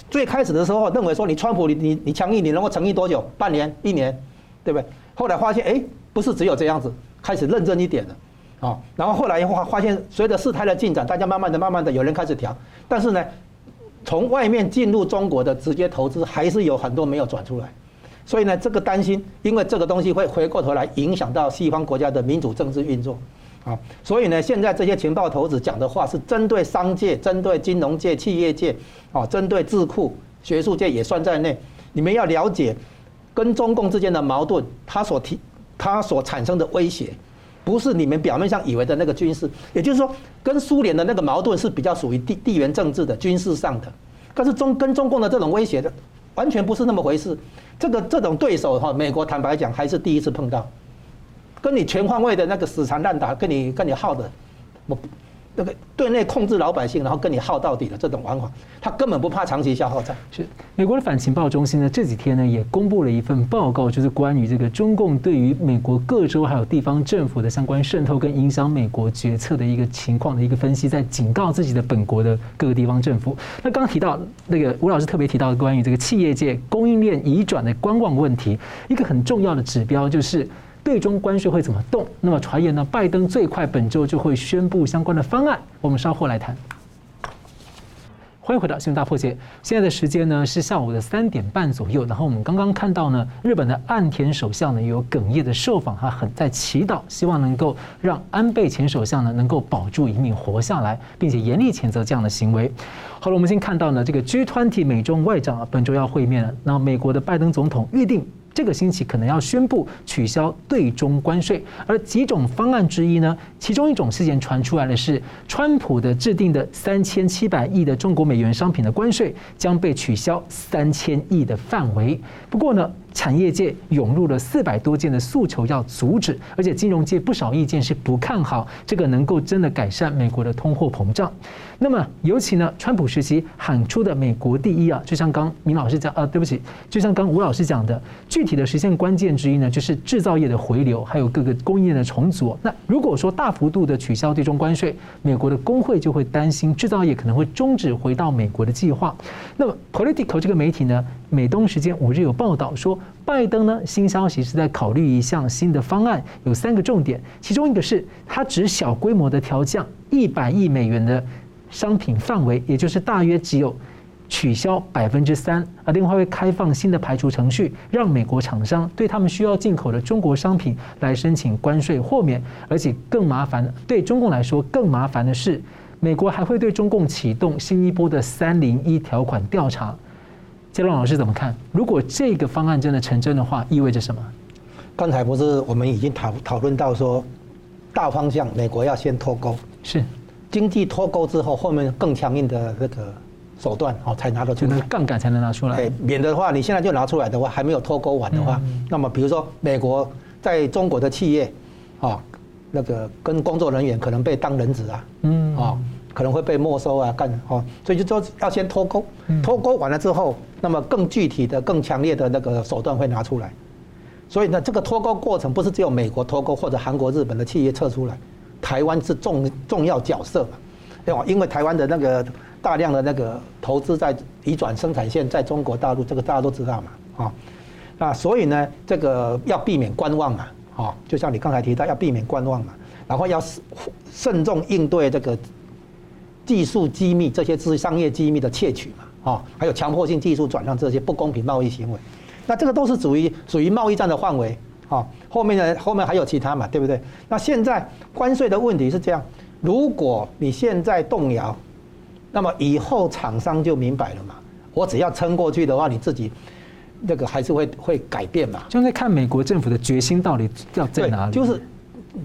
最开始的时候认为说，你川普你你你强硬，你能够成立多久？半年、一年，对不对？后来发现，哎，不是只有这样子，开始认真一点了。啊，然后后来发发现，随着事态的进展，大家慢慢的、慢慢的有人开始调，但是呢，从外面进入中国的直接投资还是有很多没有转出来，所以呢，这个担心，因为这个东西会回过头来影响到西方国家的民主政治运作，啊，所以呢，现在这些情报头子讲的话是针对商界、针对金融界、企业界，啊，针对智库、学术界也算在内，你们要了解跟中共之间的矛盾，它所提、它所产生的威胁。不是你们表面上以为的那个军事，也就是说，跟苏联的那个矛盾是比较属于地地缘政治的军事上的，但是中跟中共的这种威胁的，完全不是那么回事。这个这种对手哈，美国坦白讲还是第一次碰到，跟你全方位的那个死缠烂打，跟你跟你耗的，我。那个对内控制老百姓，然后跟你耗到底的这种玩法，他根本不怕长期消耗战。是美国的反情报中心呢，这几天呢也公布了一份报告，就是关于这个中共对于美国各州还有地方政府的相关渗透跟影响美国决策的一个情况的一个分析，在警告自己的本国的各个地方政府。那刚刚提到那个吴老师特别提到关于这个企业界供应链移转的观望问题，一个很重要的指标就是。对中关税会怎么动？那么传言呢？拜登最快本周就会宣布相关的方案。我们稍后来谈。欢迎回到《新闻大破解》。现在的时间呢是下午的三点半左右。然后我们刚刚看到呢，日本的岸田首相呢有哽咽的受访，他很在祈祷，希望能够让安倍前首相呢能够保住一命活下来，并且严厉谴责这样的行为。好了，我们先看到呢，这个 G20 美中外长啊本周要会面了。那美国的拜登总统预定。这个星期可能要宣布取消对中关税，而几种方案之一呢，其中一种事件传出来的是，川普的制定的三千七百亿的中国美元商品的关税将被取消三千亿的范围。不过呢，产业界涌入了四百多件的诉求要阻止，而且金融界不少意见是不看好这个能够真的改善美国的通货膨胀。那么尤其呢，川普时期喊出的“美国第一”啊，就像刚明老师讲啊，对不起，就像刚吴老师讲的，具体的实现关键之一呢，就是制造业的回流，还有各个供应链的重组。那如果说大幅度的取消对中关税，美国的工会就会担心制造业可能会终止回到美国的计划。那么 Politico 这个媒体呢，美东时间五日有报道说，拜登呢新消息是在考虑一项新的方案，有三个重点，其中一个是他只小规模的调降一百亿美元的。商品范围，也就是大约只有取消百分之三，而另外会开放新的排除程序，让美国厂商对他们需要进口的中国商品来申请关税豁免，而且更麻烦，对中共来说更麻烦的是，美国还会对中共启动新一波的三零一条款调查。杰龙老师怎么看？如果这个方案真的成真的话，意味着什么？刚才不是我们已经讨讨论到说，大方向美国要先脱钩，是。经济脱钩之后，后面更强硬的那个手段哦，才拿得出来，杠杆才能拿出来。免得的话，你现在就拿出来的话，还没有脱钩完的话，那么比如说美国在中国的企业，啊，那个跟工作人员可能被当人质啊，嗯，啊，可能会被没收啊，干哦，所以就说要先脱钩，脱钩完了之后，那么更具体的、更强烈的那个手段会拿出来。所以呢，这个脱钩过程不是只有美国脱钩或者韩国、日本的企业撤出来。台湾是重重要角色，对吧？因为台湾的那个大量的那个投资在移转生产线在中国大陆，这个大家都知道嘛，啊，那所以呢，这个要避免观望嘛，啊，就像你刚才提到要避免观望嘛，然后要慎重应对这个技术机密这些是商业机密的窃取嘛，啊，还有强迫性技术转让这些不公平贸易行为，那这个都是属于属于贸易战的范围。好，后面呢？后面还有其他嘛，对不对？那现在关税的问题是这样：如果你现在动摇，那么以后厂商就明白了嘛。我只要撑过去的话，你自己那个还是会会改变嘛。就在看美国政府的决心到底要在哪里？就是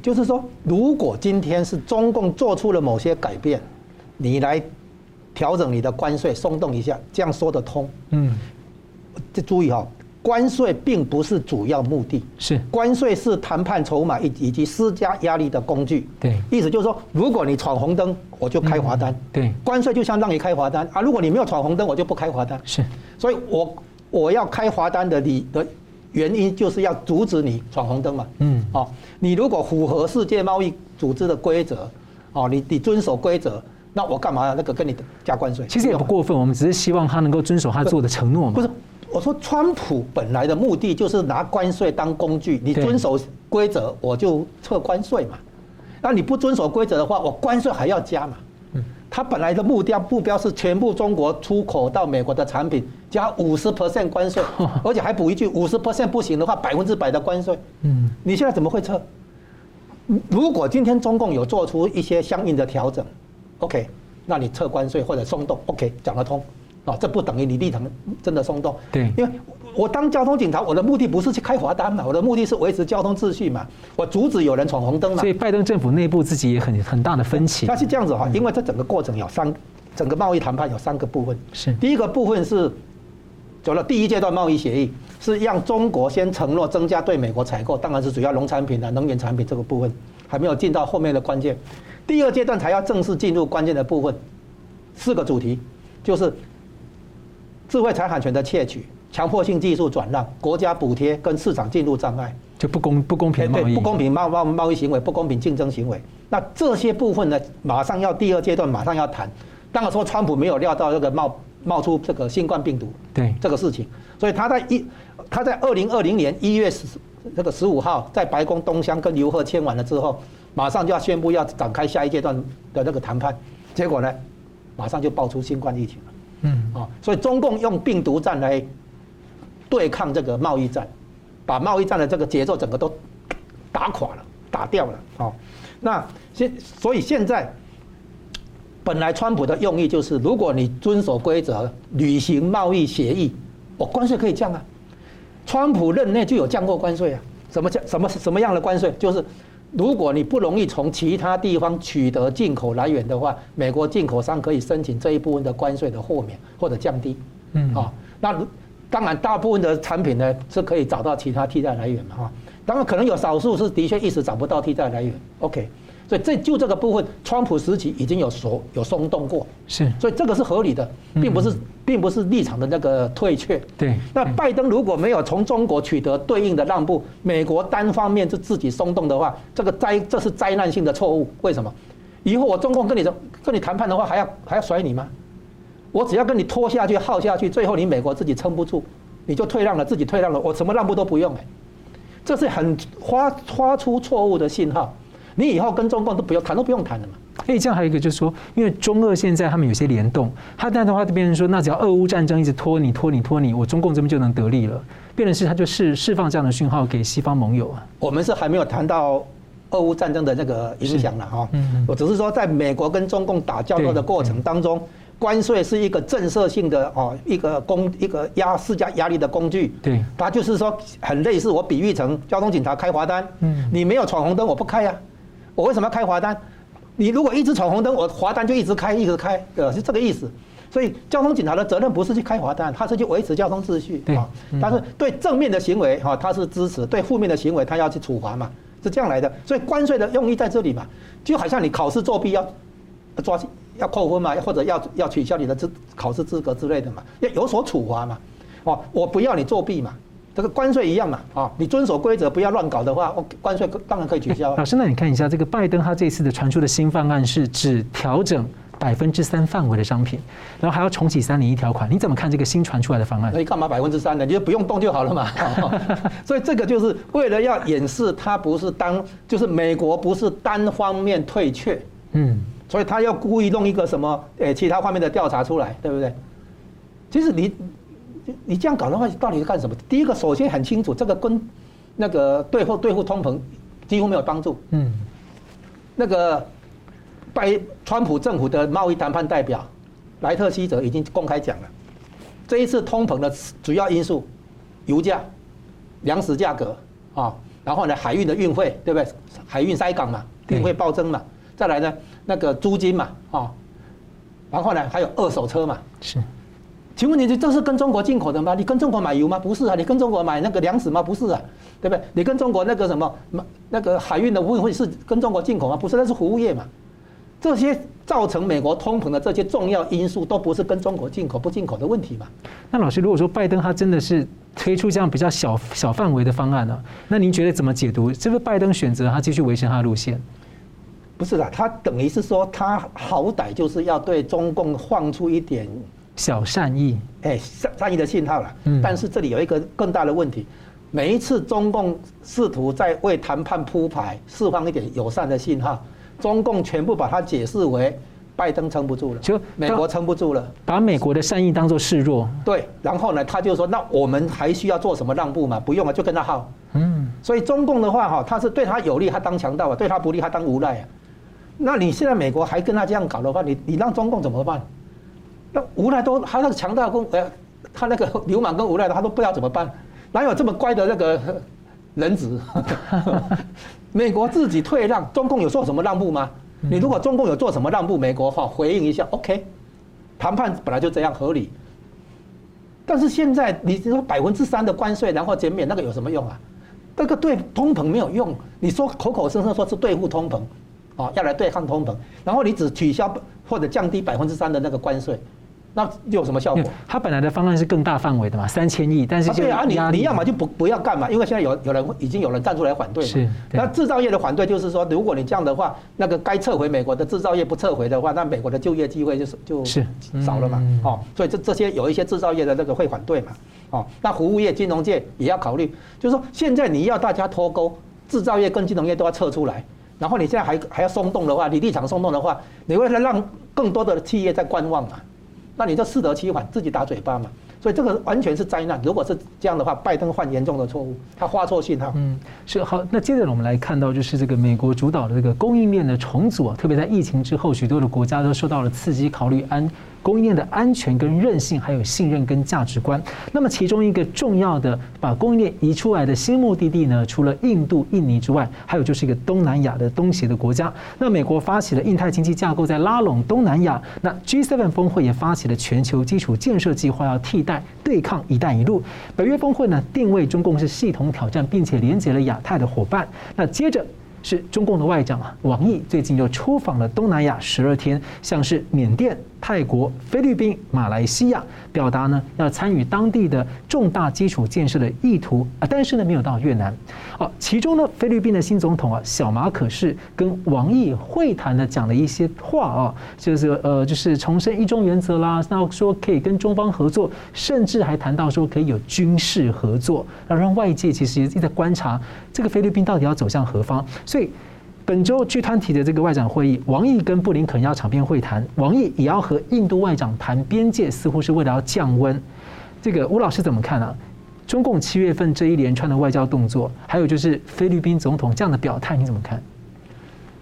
就是说，如果今天是中共做出了某些改变，你来调整你的关税，松动一下，这样说得通。嗯，这注意哈。关税并不是主要目的，是关税是谈判筹码以以及施加压力的工具。对，意思就是说，如果你闯红灯，我就开罚单。对，关税就相当于开罚单啊。如果你没有闯红灯，我就不开罚单。是，所以我我要开罚单的理的原因就是要阻止你闯红灯嘛。嗯，哦，你如果符合世界贸易组织的规则，哦，你你遵守规则，那我干嘛要那个跟你加关税？其实也不过分，我们只是希望他能够遵守他做的承诺嘛。不是。我说，川普本来的目的就是拿关税当工具，你遵守规则，我就撤关税嘛。那你不遵守规则的话，我关税还要加嘛。嗯他本来的目标目标是全部中国出口到美国的产品加五十 percent 关税，而且还补一句，五十 percent 不行的话，百分之百的关税。嗯，你现在怎么会撤？如果今天中共有做出一些相应的调整，OK，那你撤关税或者松动，OK，讲得通。哦，这不等于你立场真的松动。对，因为我当交通警察，我的目的不是去开罚单嘛，我的目的是维持交通秩序嘛，我阻止有人闯红灯嘛。所以拜登政府内部自己也很很大的分歧。那是这样子哈，因为这整个过程有三，整个贸易谈判有三个部分。是。第一个部分是走了第一阶段贸易协议，是让中国先承诺增加对美国采购，当然是主要农产品啊、能源产品这个部分，还没有进到后面的关键。第二阶段才要正式进入关键的部分，四个主题就是。智慧财产权的窃取、强迫性技术转让、国家补贴跟市场进入障碍，就不公不公平贸易，不公平贸贸贸易行为、不公平竞争行为。那这些部分呢，马上要第二阶段马上要谈。当然说，川普没有料到这个冒冒出这个新冠病毒，对这个事情，所以他在一他在二零二零年一月十这个十五号在白宫东厢跟刘鹤签完了之后，马上就要宣布要展开下一阶段的那个谈判。结果呢，马上就爆出新冠疫情了。嗯啊，所以中共用病毒战来对抗这个贸易战，把贸易战的这个节奏整个都打垮了，打掉了。好，那现所以现在本来川普的用意就是，如果你遵守规则，履行贸易协议，我关税可以降啊。川普任内就有降过关税啊，什么降什么什么样的关税？就是。如果你不容易从其他地方取得进口来源的话，美国进口商可以申请这一部分的关税的豁免或者降低。嗯，啊，那当然大部分的产品呢是可以找到其他替代来源嘛哈。当然可能有少数是的确一时找不到替代来源。OK。所以这就这个部分，川普时期已经有所有松动过，是，所以这个是合理的，并不是并不是立场的那个退却。对，那拜登如果没有从中国取得对应的让步，美国单方面就自己松动的话，这个灾这是灾难性的错误。为什么？以后我中共跟你跟你谈判的话，还要还要甩你吗？我只要跟你拖下去耗下去，最后你美国自己撑不住，你就退让了，自己退让了，我什么让步都不用哎，这是很发发出错误的信号。你以后跟中共都不用谈，都不用谈了嘛。哎，这样还有一个就是说，因为中俄现在他们有些联动，他这样的话就变成说，那只要俄乌战争一直拖你拖你拖你，我中共这边就能得利了。变成是他就释释放这样的讯号给西方盟友啊。我们是还没有谈到俄乌战争的那个影响了哈。嗯。我只是说，在美国跟中共打交道的过程当中，关税是一个震慑性的哦，一个工一个压施加压力的工具。对。它就是说很类似，我比喻成交通警察开罚单。嗯。你没有闯红灯，我不开呀。我为什么要开罚单？你如果一直闯红灯，我罚单就一直开，一直开，呃，是这个意思。所以交通警察的责任不是去开罚单，他是去维持交通秩序啊。但是对正面的行为哈，他是支持；对负面的行为，他要去处罚嘛，是这样来的。所以关税的用意在这里嘛，就好像你考试作弊要抓要扣分嘛，或者要要取消你的资考试资格之类的嘛，要有所处罚嘛。哦，我不要你作弊嘛。这个关税一样嘛，啊，你遵守规则，不要乱搞的话，关税当然可以取消。老师，那你看一下这个拜登他这次的传出的新方案是只调整百分之三范围的商品，然后还要重启三零一条款，你怎么看这个新传出来的方案？那你干嘛百分之三呢？你就不用动就好了嘛。所以这个就是为了要掩饰他不是单，就是美国不是单方面退却，嗯，所以他要故意弄一个什么诶其他方面的调查出来，对不对？其实你。你这样搞的话，到底是干什么？第一个，首先很清楚，这个跟那个对付对付通膨几乎没有帮助。嗯，那个拜川普政府的贸易谈判代表莱特希泽已经公开讲了，这一次通膨的主要因素，油价、粮食价格啊，然后呢，海运的运费，对不对？海运塞港嘛，运费暴增嘛，再来呢，那个租金嘛，啊，然后呢，还有二手车嘛，是。请问你这这是跟中国进口的吗？你跟中国买油吗？不是啊，你跟中国买那个粮食吗？不是啊，对不对？你跟中国那个什么那个海运的运费是跟中国进口吗？不是，那是服务业嘛。这些造成美国通膨的这些重要因素，都不是跟中国进口不进口的问题嘛。那老师，如果说拜登他真的是推出这样比较小小范围的方案呢？那您觉得怎么解读？是不是拜登选择他继续维持他的路线？不是的，他等于是说他好歹就是要对中共放出一点。小善意，哎，善善意的信号了。嗯，但是这里有一个更大的问题，每一次中共试图在为谈判铺排，释放一点友善的信号，中共全部把它解释为拜登撑不住了，就美国撑不住了，把美国的善意当做示弱。对，然后呢，他就说，那我们还需要做什么让步吗？不用啊，就跟他耗。嗯，所以中共的话哈，他是对他有利，他当强盗啊；对他不利，他当无赖啊。那你现在美国还跟他这样搞的话，你你让中共怎么办？那无赖都，他那个强盗跟呃，他那个流氓跟无赖的，他都不知道怎么办，哪有这么乖的那个人质？美国自己退让，中共有做什么让步吗？你如果中共有做什么让步，美国哈回应一下，OK，谈判本来就这样合理。但是现在你说百分之三的关税，然后减免，那个有什么用啊？那个对通膨没有用。你说口口声声说是对付通膨，啊，要来对抗通膨，然后你只取消或者降低百分之三的那个关税。那有什么效果？他本来的方案是更大范围的嘛，三千亿，但是对啊，你你要么就不不要干嘛，因为现在有有人已经有人站出来反对嘛。是。那制造业的反对就是说，如果你这样的话，那个该撤回美国的制造业不撤回的话，那美国的就业机会就是就少了嘛。哦，所以这这些有一些制造业的那个会反对嘛。哦，那服务业、金融界也要考虑，就是说现在你要大家脱钩，制造业跟金融业都要撤出来，然后你现在还还要松动的话，你立场松动的话，你为了让更多的企业在观望嘛。那你就适得其反，自己打嘴巴嘛。所以这个完全是灾难。如果是这样的话，拜登犯严重的错误，他发错信号。嗯，是好。那接着我们来看到，就是这个美国主导的这个供应链的重组啊，特别在疫情之后，许多的国家都受到了刺激，考虑安供应链的安全跟韧性，还有信任跟价值观。那么其中一个重要的把供应链移出来的新目的地呢，除了印度、印尼之外，还有就是一个东南亚的东协的国家。那美国发起了印太经济架构，在拉拢东南亚。那 G7 峰会也发起了全球基础建设计划，要替代对抗“一带一路”。北约峰会呢，定位中共是系统挑战，并且连接了亚太的伙伴。那接着。是中共的外长啊，王毅最近又出访了东南亚十二天，像是缅甸。泰国、菲律宾、马来西亚表达呢要参与当地的重大基础建设的意图啊，但是呢没有到越南。哦，其中呢菲律宾的新总统啊小马可是跟王毅会谈呢讲了一些话啊，就是呃就是重申一中原则啦，那说可以跟中方合作，甚至还谈到说可以有军事合作，让让外界其实一直在观察这个菲律宾到底要走向何方，所以。本周 G 团体的这个外长会议，王毅跟布林肯要场边会谈，王毅也要和印度外长谈边界，似乎是为了要降温。这个吴老师怎么看呢、啊？中共七月份这一连串的外交动作，还有就是菲律宾总统这样的表态，你怎么看？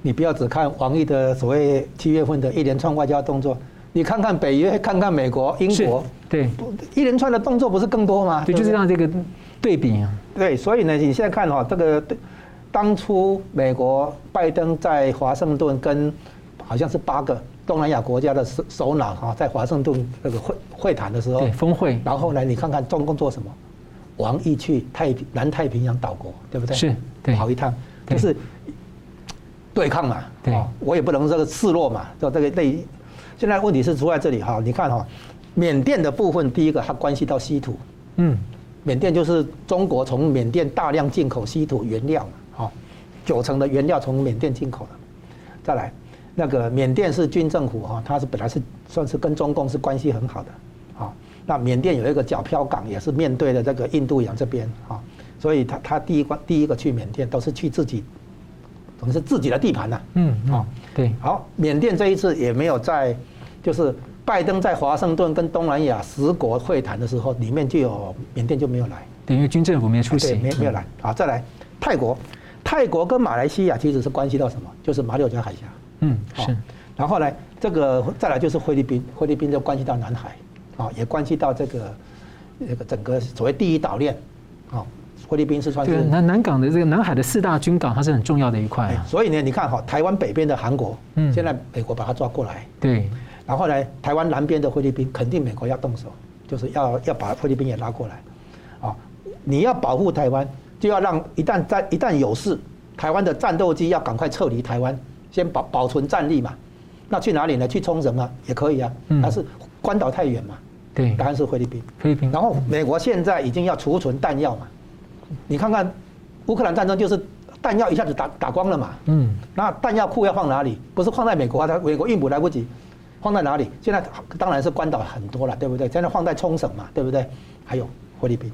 你不要只看王毅的所谓七月份的一连串外交动作，你看看北约，看看美国、英国，对，一连串的动作不是更多吗？对，就是让这个对比啊。对，所以呢，你现在看哈，这个当初美国拜登在华盛顿跟好像是八个东南亚国家的首首脑哈，在华盛顿那个会会谈的时候，对峰会，然后呢，你看看中共做什么？王毅去太平南太平洋岛国，对不对？是，对，跑一趟，就是对抗嘛。对，我也不能这个示弱嘛，就这个类。现在问题是出在这里哈，你看哈，缅甸的部分，第一个它关系到稀土，嗯，缅甸就是中国从缅甸大量进口稀土原料。九成的原料从缅甸进口的，再来，那个缅甸是军政府哈，它是本来是算是跟中共是关系很好的，啊，那缅甸有一个皎漂港，也是面对的这个印度洋这边啊，所以他他第一关第一个去缅甸都是去自己，等于是自己的地盘呐，嗯，啊，对，好，缅甸这一次也没有在，就是拜登在华盛顿跟东南亚十国会谈的时候，里面就有缅甸就没有来，等于军政府没出席，没没有来，啊，再来泰国。泰国跟马来西亚其实是关系到什么？就是马六甲海峡。嗯，是。然后呢，这个再来就是菲律宾，菲律宾就关系到南海，啊，也关系到这个那个整个所谓第一岛链，啊，菲律宾是算是南南港的这个南海的四大军港，它是很重要的一块。所以呢，你看哈，台湾北边的韩国，嗯，现在美国把它抓过来。对。然后呢，台湾南边的菲律宾，肯定美国要动手，就是要要把菲律宾也拉过来，啊，你要保护台湾。就要让一旦在一旦有事，台湾的战斗机要赶快撤离台湾，先保保存战力嘛。那去哪里呢？去冲绳啊？也可以啊。但是关岛太远嘛。对，答案是菲律宾。菲律宾。然后美国现在已经要储存弹药嘛。你看看乌克兰战争，就是弹药一下子打打光了嘛。嗯。那弹药库要放哪里？不是放在美国啊？它美国运补来不及，放在哪里？现在当然是关岛很多了，对不对？现在放在冲绳嘛，对不对？还有菲律宾。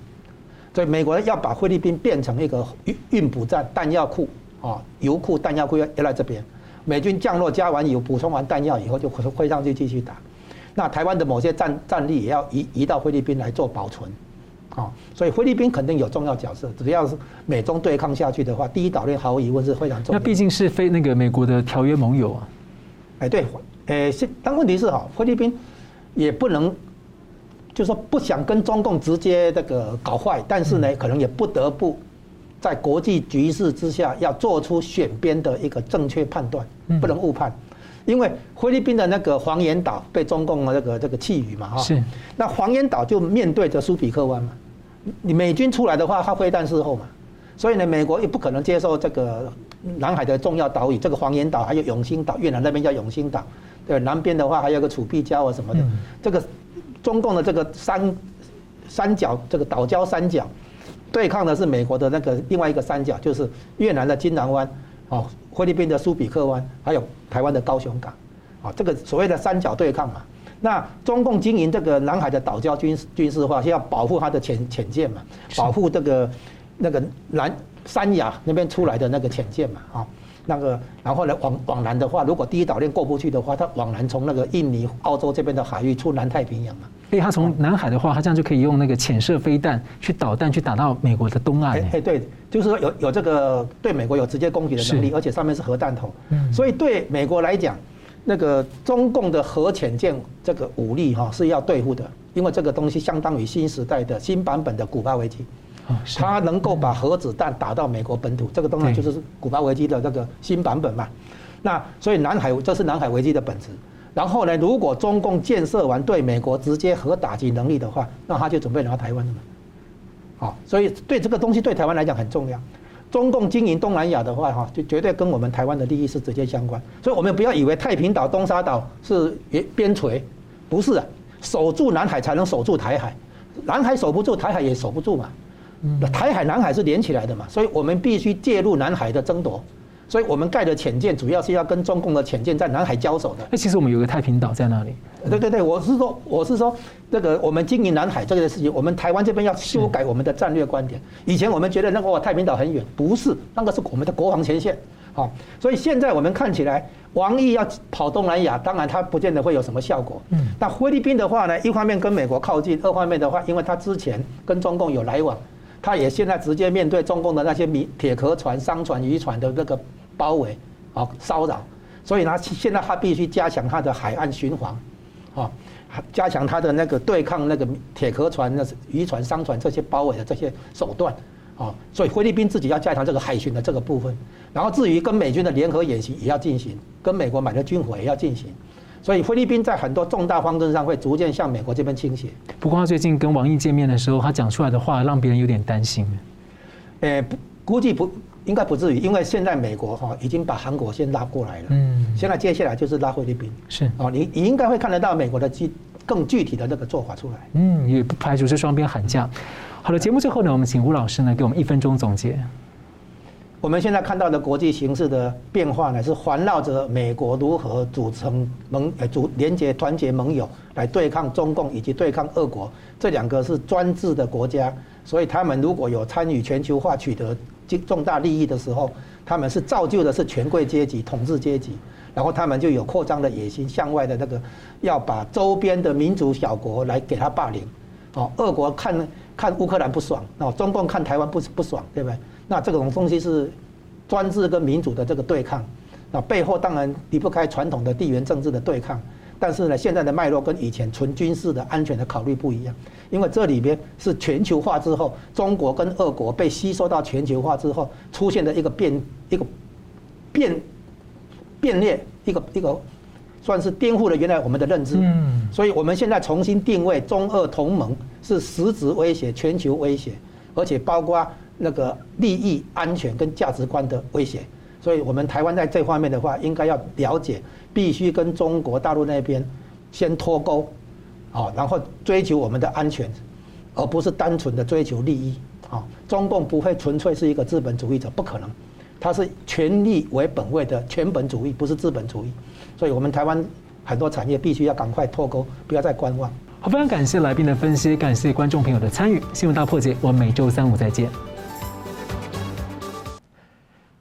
所以美国要把菲律宾变成一个运运补站、弹药库啊，油库、弹药库要要来这边。美军降落加完油、补充完弹药以后，就会上去继续打。那台湾的某些战战力也要移移到菲律宾来做保存，啊，所以菲律宾肯定有重要角色。只要是美中对抗下去的话，第一岛链毫无疑问是非常重要。那毕竟是非那个美国的条约盟友啊。哎，对，呃，但问题是哈，菲律宾也不能。就是说不想跟中共直接这个搞坏，但是呢，可能也不得不在国际局势之下要做出选边的一个正确判断，不能误判。因为菲律宾的那个黄岩岛被中共的这个这个觊觎嘛哈，是。那黄岩岛就面对着苏比克湾嘛，你美军出来的话，他飞弹事后嘛，所以呢，美国也不可能接受这个南海的重要岛屿，这个黄岩岛还有永兴岛，越南那边叫永兴岛，对，南边的话还有个楚碧礁啊什么的，这个。中共的这个三三角，这个岛礁三角，对抗的是美国的那个另外一个三角，就是越南的金兰湾，哦，菲律宾的苏比克湾，还有台湾的高雄港，啊，这个所谓的三角对抗嘛。那中共经营这个南海的岛礁军军事化，是要保护它的潜潜舰嘛，保护这个那个南三亚那边出来的那个潜舰嘛，啊。那个，然后呢，往往南的话，如果第一岛链过不去的话，它往南从那个印尼、澳洲这边的海域出南太平洋嘛。所以它从南海的话，它这样就可以用那个潜射飞弹去导弹去打到美国的东岸。哎，对，就是说有有这个对美国有直接攻击的能力，而且上面是核弹头。嗯。所以对美国来讲，那个中共的核潜舰这个武力哈是要对付的，因为这个东西相当于新时代的新版本的古巴危机。它能够把核子弹打到美国本土，这个当然就是古巴危机的这个新版本嘛。那所以南海这是南海危机的本质。然后呢，如果中共建设完对美国直接核打击能力的话，那他就准备拿台湾了嘛。好，所以对这个东西对台湾来讲很重要。中共经营东南亚的话，哈，就绝对跟我们台湾的利益是直接相关。所以我们不要以为太平岛、东沙岛是边陲，不是啊，守住南海才能守住台海，南海守不住，台海也守不住嘛。台海、南海是连起来的嘛，所以我们必须介入南海的争夺。所以我们盖的潜舰主要是要跟中共的潜舰在南海交手的。那其实我们有个太平岛在那里。对对对，我是说，我是说，这个我们经营南海这个事情，我们台湾这边要修改我们的战略观点。以前我们觉得那个太平岛很远，不是，那个是我们的国防前线。好，所以现在我们看起来，王毅要跑东南亚，当然他不见得会有什么效果。嗯。那菲律宾的话呢，一方面跟美国靠近，二方面的话，因为他之前跟中共有来往，他也现在直接面对中共的那些米铁壳船、商船、渔船的那个。包围，啊，骚扰，所以呢，现在他必须加强他的海岸巡防，啊，加强他的那个对抗那个铁壳船、那渔船、商船这些包围的这些手段，啊，所以菲律宾自己要加强这个海巡的这个部分，然后至于跟美军的联合演习也要进行，跟美国买的军火也要进行，所以菲律宾在很多重大方针上会逐渐向美国这边倾斜。不过他最近跟王毅见面的时候，他讲出来的话让别人有点担心。诶，估计不。应该不至于，因为现在美国哈已经把韩国先拉过来了，嗯，现在接下来就是拉菲律宾，是哦，你你应该会看得到美国的具更具体的那个做法出来，嗯，也不排除是双边喊价。好了，节目最后呢，我们请吴老师呢给我们一分钟总结。我们现在看到的国际形势的变化呢，是环绕着美国如何组成盟呃组联结团结盟友来对抗中共以及对抗俄国，这两个是专制的国家，所以他们如果有参与全球化取得。重大利益的时候，他们是造就的是权贵阶级、统治阶级，然后他们就有扩张的野心，向外的那个要把周边的民主小国来给他霸凌。哦，俄国看看乌克兰不爽，哦，中共看台湾不不爽，对不对？那这种东西是专制跟民主的这个对抗，那背后当然离不开传统的地缘政治的对抗。但是呢，现在的脉络跟以前纯军事的安全的考虑不一样，因为这里边是全球化之后，中国跟俄国被吸收到全球化之后出现的一个变一个变变裂，一个一个算是颠覆了原来我们的认知。嗯，所以我们现在重新定位中俄同盟是实质威胁、全球威胁，而且包括那个利益、安全跟价值观的威胁。所以我们台湾在这方面的话，应该要了解。必须跟中国大陆那边先脱钩，啊，然后追求我们的安全，而不是单纯的追求利益，啊，中共不会纯粹是一个资本主义者，不可能，他是权力为本位的全本主义，不是资本主义，所以我们台湾很多产业必须要赶快脱钩，不要再观望。好，非常感谢来宾的分析，感谢观众朋友的参与，新闻大破解，我们每周三五再见。